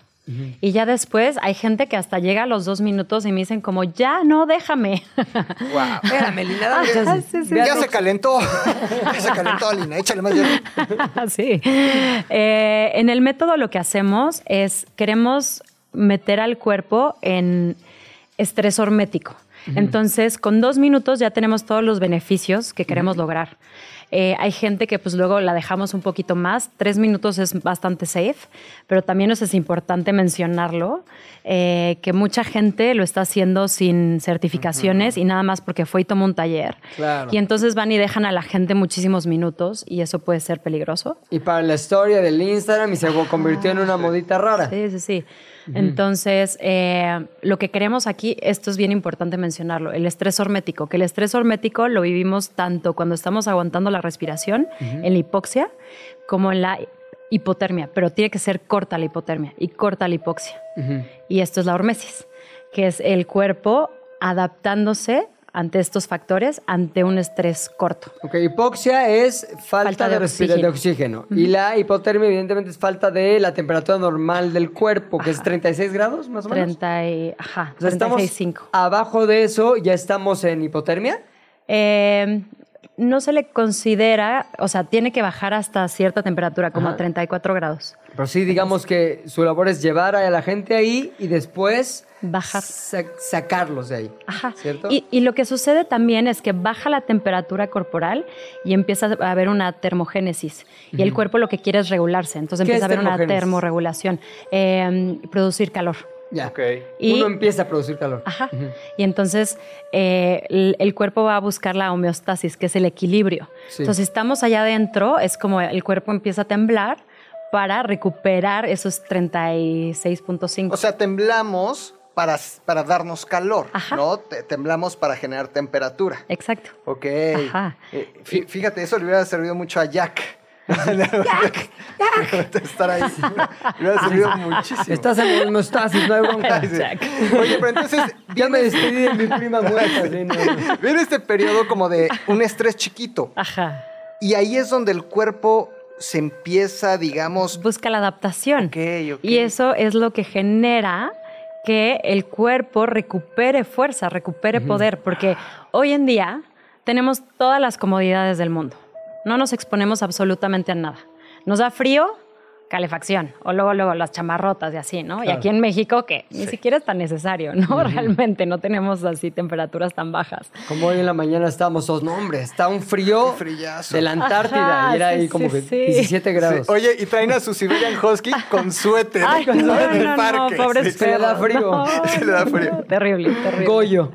Y ya después hay gente que hasta llega a los dos minutos y me dicen como, ya, no, déjame. Wow. Espérame, Lina, dame. Ah, sí, sí. Ya se calentó. Ya se calentó, Lina. Échale más sí. Eh, en el método lo que hacemos es, queremos meter al cuerpo en estrés hormético. Entonces, con dos minutos ya tenemos todos los beneficios que queremos lograr. Eh, hay gente que pues luego la dejamos un poquito más. Tres minutos es bastante safe, pero también nos es importante mencionarlo, eh, que mucha gente lo está haciendo sin certificaciones y nada más porque fue y tomó un taller. Claro. Y entonces van y dejan a la gente muchísimos minutos y eso puede ser peligroso. Y para la historia del Instagram y se convirtió en una modita rara. Sí, sí, sí. Entonces, eh, lo que queremos aquí, esto es bien importante mencionarlo, el estrés hormético, que el estrés hormético lo vivimos tanto cuando estamos aguantando la respiración, en la hipoxia, como en la hipotermia, pero tiene que ser corta la hipotermia y corta la hipoxia. Y esto es la hormesis, que es el cuerpo adaptándose ante estos factores, ante un estrés corto. Ok, hipoxia es falta, Falta de, de respira- de oxígeno. Y la hipotermia, evidentemente, es falta de la temperatura normal del cuerpo, que es 36 grados, más o menos. 30 y, ajá, O sea, estamos 36.5. abajo de eso, ya estamos en hipotermia. Eh, no se le considera, o sea, tiene que bajar hasta cierta temperatura, como Ajá. a 34 grados. Pero sí, digamos que su labor es llevar a la gente ahí y después Bajar. sa- sacarlos de ahí. Ajá. ¿Cierto? Y, y lo que sucede también es que baja la temperatura corporal y empieza a haber una termogénesis. Y el cuerpo lo que quiere es regularse. Entonces ¿Qué empieza a haber una termorregulación, eh, producir calor. Ya. Ok. Y- Uno empieza a producir calor. Ajá. Y entonces eh, el, el cuerpo va a buscar la homeostasis, que es el equilibrio. Sí. Entonces, si estamos allá adentro, es como el cuerpo empieza a temblar para recuperar esos 36.5. O sea, temblamos para, para darnos calor, Ajá. ¿no? Te- temblamos para generar temperatura. Exacto. Ok. Ajá. Eh, fí- fíjate, eso le hubiera servido mucho a Jack. Jack, Estar ahí. Le hubiera servido muchísimo. Estás en homeostasis, no hay bronca. Oye, pero entonces Ya me despedí de mi prima muerta. sí, no, no. viene este periodo como de un estrés chiquito. Ajá. Y ahí es donde el cuerpo se empieza, digamos. Busca la adaptación. Ok, ok. Y eso es lo que genera que el cuerpo recupere fuerza, recupere poder, porque hoy en día tenemos todas las comodidades del mundo. No nos exponemos absolutamente a nada. Nos da frío, calefacción, o luego, luego las chamarrotas y así, ¿no? Y aquí en México, que ni siquiera es tan necesario, ¿no? Realmente no tenemos así temperaturas tan bajas. Como hoy en la mañana estábamos todos, no hombre, está un frío de la Antártida Ajá, y era sí, ahí como sí, que sí. 17 grados. Sí, Oye, y traen a su Siberian Husky con suéter. Ay, con no, suéter no, del no, parque. pobres Sí. Se le da frío. no, Se le da frío. no, terrible, terrible. Goyo.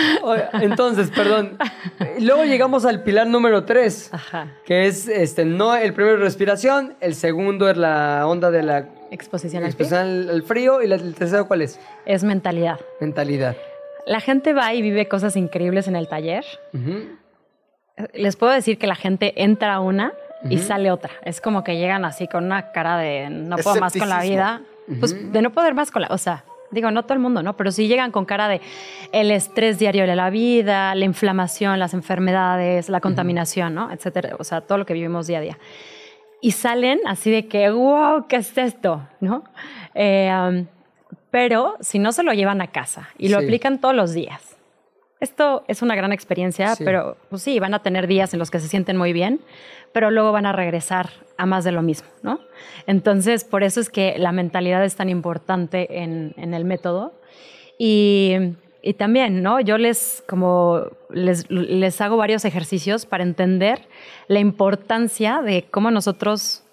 Entonces, perdón. Luego llegamos al pilar número 3, Ajá. que es este, no el primero es respiración, el segundo es la onda de la Exposición al frío. exposición al, frío y la- el tercero ¿cuál es? Es mentalidad. Mentalidad. La gente va y vive cosas increíbles en el taller. Les puedo decir que la gente entra a una y sale otra. Es como que llegan así con una cara de no puedo más con la vida. Pues de no poder más con la... O sea, digo, no todo el mundo, ¿no? Pero sí llegan con cara de el estrés diario de la vida, la inflamación, las enfermedades, la contaminación, ¿no? Etcétera. O sea, todo lo que vivimos día a día. Y salen así de que, wow, ¿qué es esto? ¿No? Eh, um, pero si no se lo llevan a casa y lo Sí. aplican todos los días, esto es una gran experiencia, Sí. pero pues sí, van a tener días en los que se sienten muy bien, pero luego van a regresar a más de lo mismo, ¿no? Entonces, por eso es que la mentalidad es tan importante en, en el método. Y, y también, ¿no? Yo les, como, les, les hago varios ejercicios para entender la importancia de cómo nosotros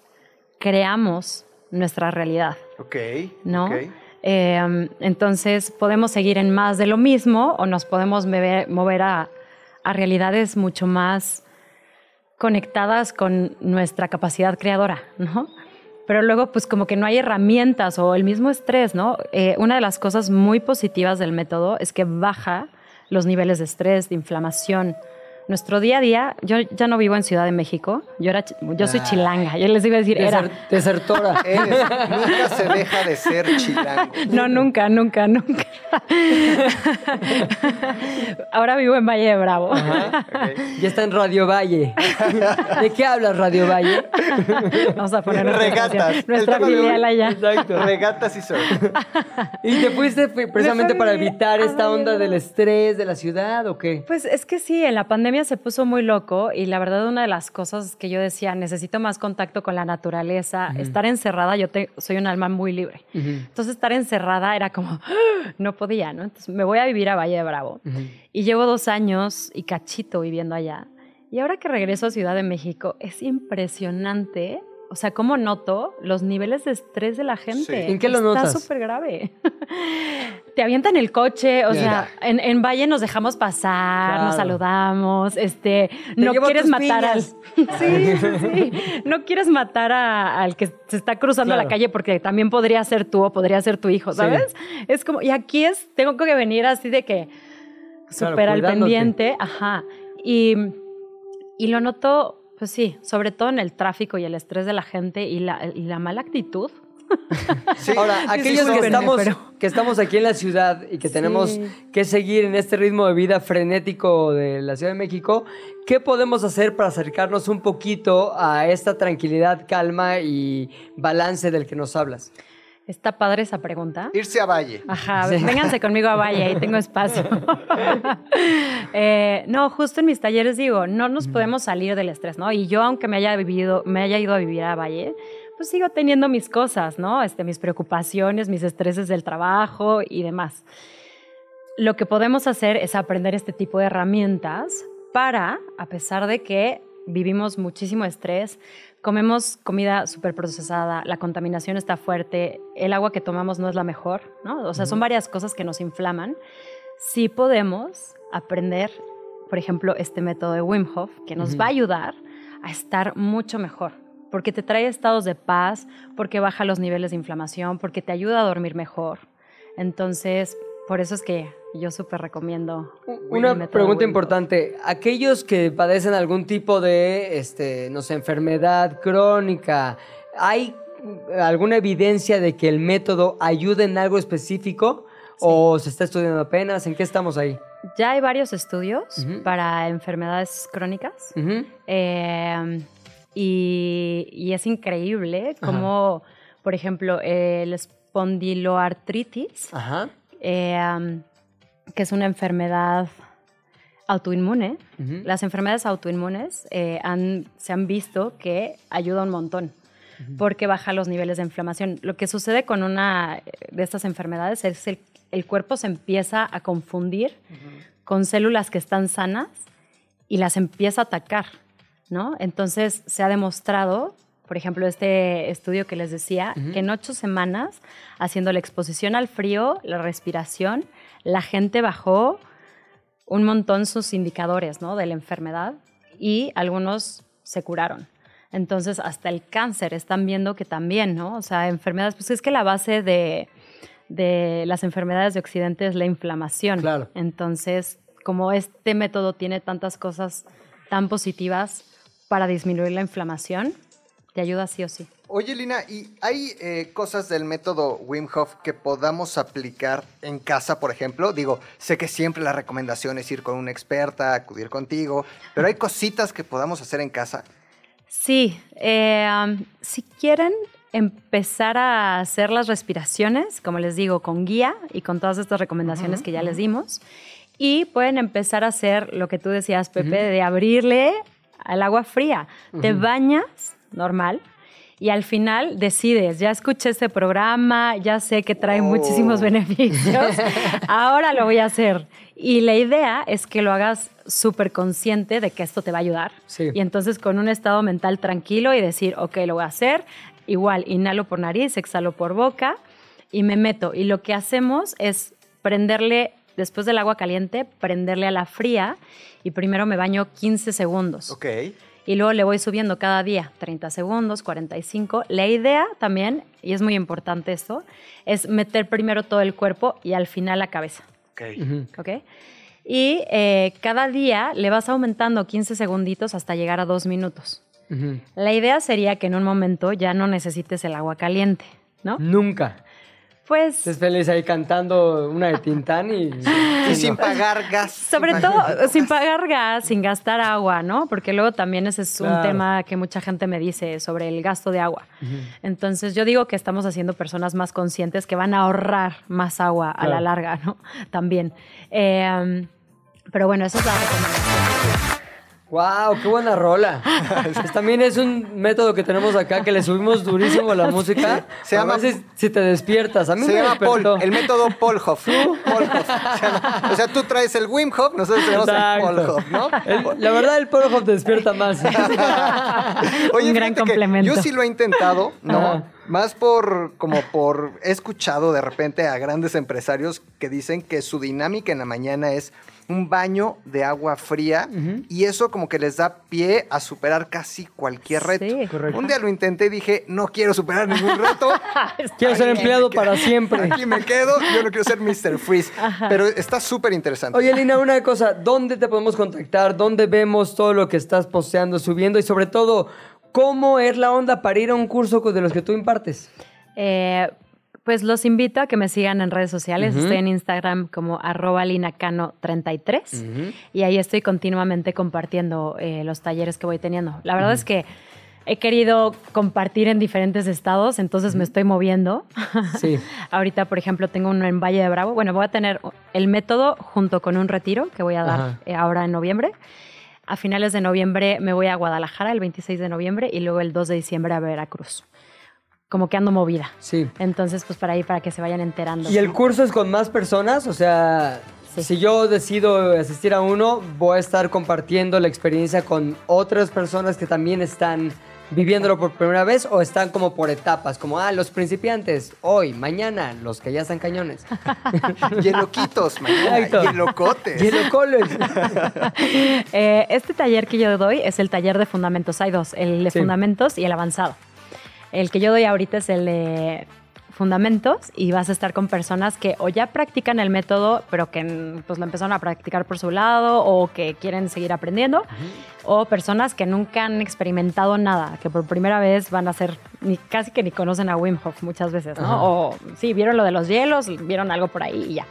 creamos nuestra realidad. Ok. ¿no? ok. Eh, entonces podemos seguir en más de lo mismo o nos podemos meve- mover a, a realidades mucho más conectadas con nuestra capacidad creadora, ¿no? Pero luego, pues como que no hay herramientas o el mismo estrés, ¿no? Eh, una de las cosas muy positivas del método es que baja los niveles de estrés, de inflamación. Nuestro día a día, yo ya no vivo en Ciudad de México, yo, era, yo soy chilanga, yo les iba a decir, era, Deser- desertora. Eres- nunca se deja de ser chilango. No, nunca, nunca, nunca. Ahora vivo en Valle de Bravo. Ya está en Radio Valle. ¿De qué hablas, Radio Valle? Vamos a poner nuestra, Regatas. nuestra filial allá. Exacto. Regatas y surf. ¿Y te fuiste precisamente para evitar esta onda de del estrés de la ciudad o qué? Pues es que sí, en la pandemia se puso muy loco y la verdad una de las cosas que yo decía, necesito más contacto con la naturaleza, estar encerrada, yo te- soy un alma muy libre. Entonces estar encerrada era como, no podía, ¿no? Entonces me voy a vivir a Valle de Bravo. Y llevo dos años y cachito viviendo allá. Y ahora que regreso a Ciudad de México, es impresionante. O sea, cómo noto los niveles de estrés de la gente. Sí. ¿En qué lo notas? Está súper grave. Te avientan el coche, o sea, en, en Valle nos dejamos pasar, nos saludamos, este, no quieres matar al... Sí, sí, sí. No quieres matar a- al que se está cruzando Claro. la calle porque también podría ser tú o podría ser tu hijo, Sí. ¿sabes? Es como, y aquí es, tengo que venir así de que Claro, al cuidándote. pendiente, ajá. Y, y lo noto, pues sí, sobre todo en el tráfico y el estrés de la gente y la, y la mala actitud. Sí. Ahora, aquellos que estamos, pero- que estamos aquí en la ciudad y que tenemos Sí. que seguir en este ritmo de vida frenético de la Ciudad de México, ¿qué podemos hacer para acercarnos un poquito a esta tranquilidad, calma y balance del que nos hablas? Está padre esa pregunta. Irse a Valle. Ajá, vénganse conmigo a Valle, ahí tengo espacio. Eh, no, justo en mis talleres digo, no nos podemos salir del estrés, ¿no? Y yo, aunque me haya vivido, me haya ido a vivir a Valle, pues sigo teniendo mis cosas, ¿no? Este, mis preocupaciones, mis estreses del trabajo y demás. Lo que podemos hacer es aprender este tipo de herramientas para, a pesar de que vivimos muchísimo estrés, comemos comida súper procesada, la contaminación está fuerte, el agua que tomamos no es la mejor, ¿no? O sea, son varias cosas que nos inflaman. Sí podemos aprender, por ejemplo, este método de Wim Hof, que nos va a ayudar a estar mucho mejor, porque te trae estados de paz, porque baja los niveles de inflamación, porque te ayuda a dormir mejor. Entonces, por eso es que yo súper recomiendo. Una pregunta Wim importante. Aquellos que padecen algún tipo de, este, no sé, enfermedad crónica, ¿hay alguna evidencia de que el método ayude en algo específico? ¿O se está estudiando apenas? ¿En qué estamos ahí? Ya hay varios estudios para enfermedades crónicas. Eh, y, y es increíble cómo, por ejemplo, el espondiloartritis, Ajá. eh, que es una enfermedad autoinmune. Las enfermedades autoinmunes eh, han- se han visto que ayuda un montón porque baja los niveles de inflamación. Lo que sucede con una de estas enfermedades es el, el cuerpo se empieza a confundir con células que están sanas y las empieza a atacar, ¿no? Entonces se ha demostrado, por ejemplo, este estudio que les decía, que en ocho semanas, haciendo la exposición al frío, la respiración, la gente bajó un montón sus indicadores, ¿no? De la enfermedad y algunos se curaron. Entonces, hasta el cáncer están viendo que también, ¿no? O sea, enfermedades, pues es que la base de, de las enfermedades de Occidente es la inflamación. Claro. Entonces, como este método tiene tantas cosas tan positivas para disminuir la inflamación, te ayuda sí o sí. Oye, Lina, ¿y hay eh, cosas del método Wim Hof que podamos aplicar en casa, por ejemplo? Digo, sé que siempre la recomendación es ir con una experta, acudir contigo, pero hay cositas que podamos hacer en casa. Sí, eh, um, si quieren empezar a hacer las respiraciones, como les digo, con guía y con todas estas recomendaciones que ya les dimos, y pueden empezar a hacer lo que tú decías, Pepe, de abrirle al agua fría. Te bañas normal. Y al final decides, ya escuché este programa, ya sé que trae Oh. muchísimos beneficios, ahora lo voy a hacer. Y la idea es que lo hagas súper consciente de que esto te va a ayudar. Sí. Y entonces con un estado mental tranquilo y decir, ok, lo voy a hacer. Igual, inhalo por nariz, exhalo por boca y me meto. Y lo que hacemos es prenderle, después del agua caliente, prenderle a la fría y primero me baño 15 segundos. Ok. Y luego le voy subiendo cada día, 30 segundos, 45. La idea también, y es muy importante esto, es meter primero todo el cuerpo y al final la cabeza. Ok. ¿ok? Y eh, cada día le vas aumentando 15 segunditos hasta llegar a dos minutos. Ujú. La idea sería que en un momento ya no necesites el agua caliente, ¿no? Nunca. Pues Estés feliz ahí cantando una de Tintán y... Y sin pagar gas. sobre sin todo pagar- sin pagar gas, sin gastar agua, ¿no? Porque luego también ese es un tema que mucha gente me dice sobre el gasto de agua. Entonces yo digo que estamos haciendo personas más conscientes que van a ahorrar más agua a la larga, ¿no? También. Eh, pero bueno, esa es la recomendación. ¡Wow! ¡Qué buena rola! Pues también es un método que tenemos acá que le subimos durísimo a la música. Se A llama- veces si te despiertas. A mí Se me llama Paul, despertó. el método Paul Hof. Paul Hof. Se llama- O sea, tú traes el Wim Hof, nosotros tenemos el Paul Exacto. Hof, ¿no? El- la verdad, el Polo Hop despierta más. Oye, Un gran complemento. Yo sí lo he intentado, ¿no? Ajá. Más por, como por, he escuchado de repente a grandes empresarios que dicen que su dinámica en la mañana es un baño de agua fría y eso como que les da pie a superar casi cualquier reto. Sí. Correcto. Un día lo intenté y dije, no quiero superar ningún reto. Quiero ser empleado para siempre. Aquí me quedo, yo no quiero ser Mr. Freeze. Pero está súper interesante. Oye, Lina, una cosa. ¿Dónde te podemos contactar? ¿Dónde vemos todo lo que estás posteando, subiendo? Y sobre todo, ¿cómo es la onda para ir a un curso de los que tú impartes? Eh, pues los invito a que me sigan en redes sociales. Estoy en Instagram como arroba linacano33 y ahí estoy continuamente compartiendo eh, los talleres que voy teniendo. La verdad es que he querido compartir en diferentes estados, entonces me estoy moviendo. Sí. Ahorita, por ejemplo, tengo uno en Valle de Bravo. Bueno, voy a tener el método junto con un retiro que voy a dar Ajá. eh, ahora en noviembre. A finales de noviembre me voy a Guadalajara, el 26 de noviembre, y luego el 2 de diciembre a Veracruz. Como que ando movida. Sí. Entonces, pues para ahí, para que se vayan enterando. ¿Y el curso es con más personas? O sea, Sí. si yo decido asistir a uno, voy a estar compartiendo la experiencia con otras personas que también están viviéndolo por primera vez o están como por etapas, como, ah, los principiantes, hoy, mañana, los que ya están cañones. Hieloquitos, mañana. Hielo College. Eh, este taller que yo doy es el taller de fundamentos. Hay dos, el de Sí. fundamentos y el avanzado. El que yo doy ahorita es el de fundamentos y vas a estar con personas que o ya practican el método, pero que pues lo empezaron a practicar por su lado o que quieren seguir aprendiendo, o personas que nunca han experimentado nada, que por primera vez van a ser, ni, casi que ni conocen a Wim Hof muchas veces, ¿no? O sí, vieron lo de los hielos, vieron algo por ahí y ya.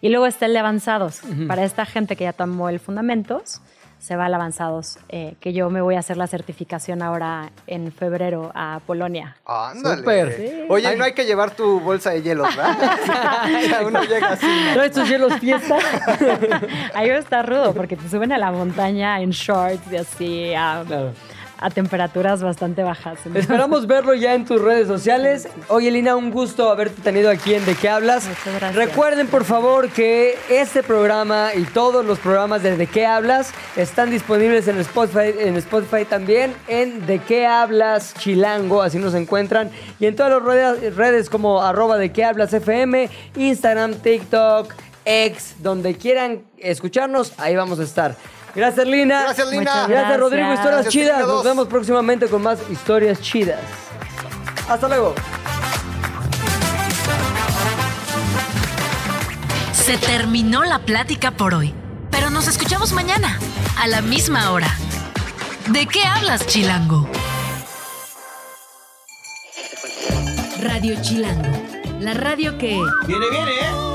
Y luego está el de avanzados. Para esta gente que ya tomó el fundamentos, se va al avanzados, eh, que yo me voy a hacer la certificación ahora en febrero a Polonia. Ándale. Súper. Sí. Oye, no hay que llevar tu bolsa de hielos, ¿verdad? Ya uno llega así. ¿Traes tus hielos fiesta? Ahí va a estar rudo porque te suben a la montaña en shorts y así a, Claro. A temperaturas bastante bajas. Esperamos verlo ya en tus redes sociales. Oye, Lina, un gusto haberte tenido aquí en De qué hablas. Muchas gracias. Recuerden, por favor, que este programa y todos los programas de De qué hablas están disponibles en Spotify, en Spotify también, en De qué hablas Chilango, así nos encuentran. Y en todas las redes, redes como arroba De qué hablas FM, Instagram, TikTok, X, donde quieran escucharnos, ahí vamos a estar. Gracias, Lina. Gracias, Lina. Muchas Gracias, Rodrigo. Historias Gracias, chidas. Nos vemos próximamente con más historias chidas. Hasta luego. Se terminó la plática por hoy, pero nos escuchamos mañana, a la misma hora. ¿De qué hablas, Chilango? Radio Chilango, la radio que... Viene, viene, ¿eh?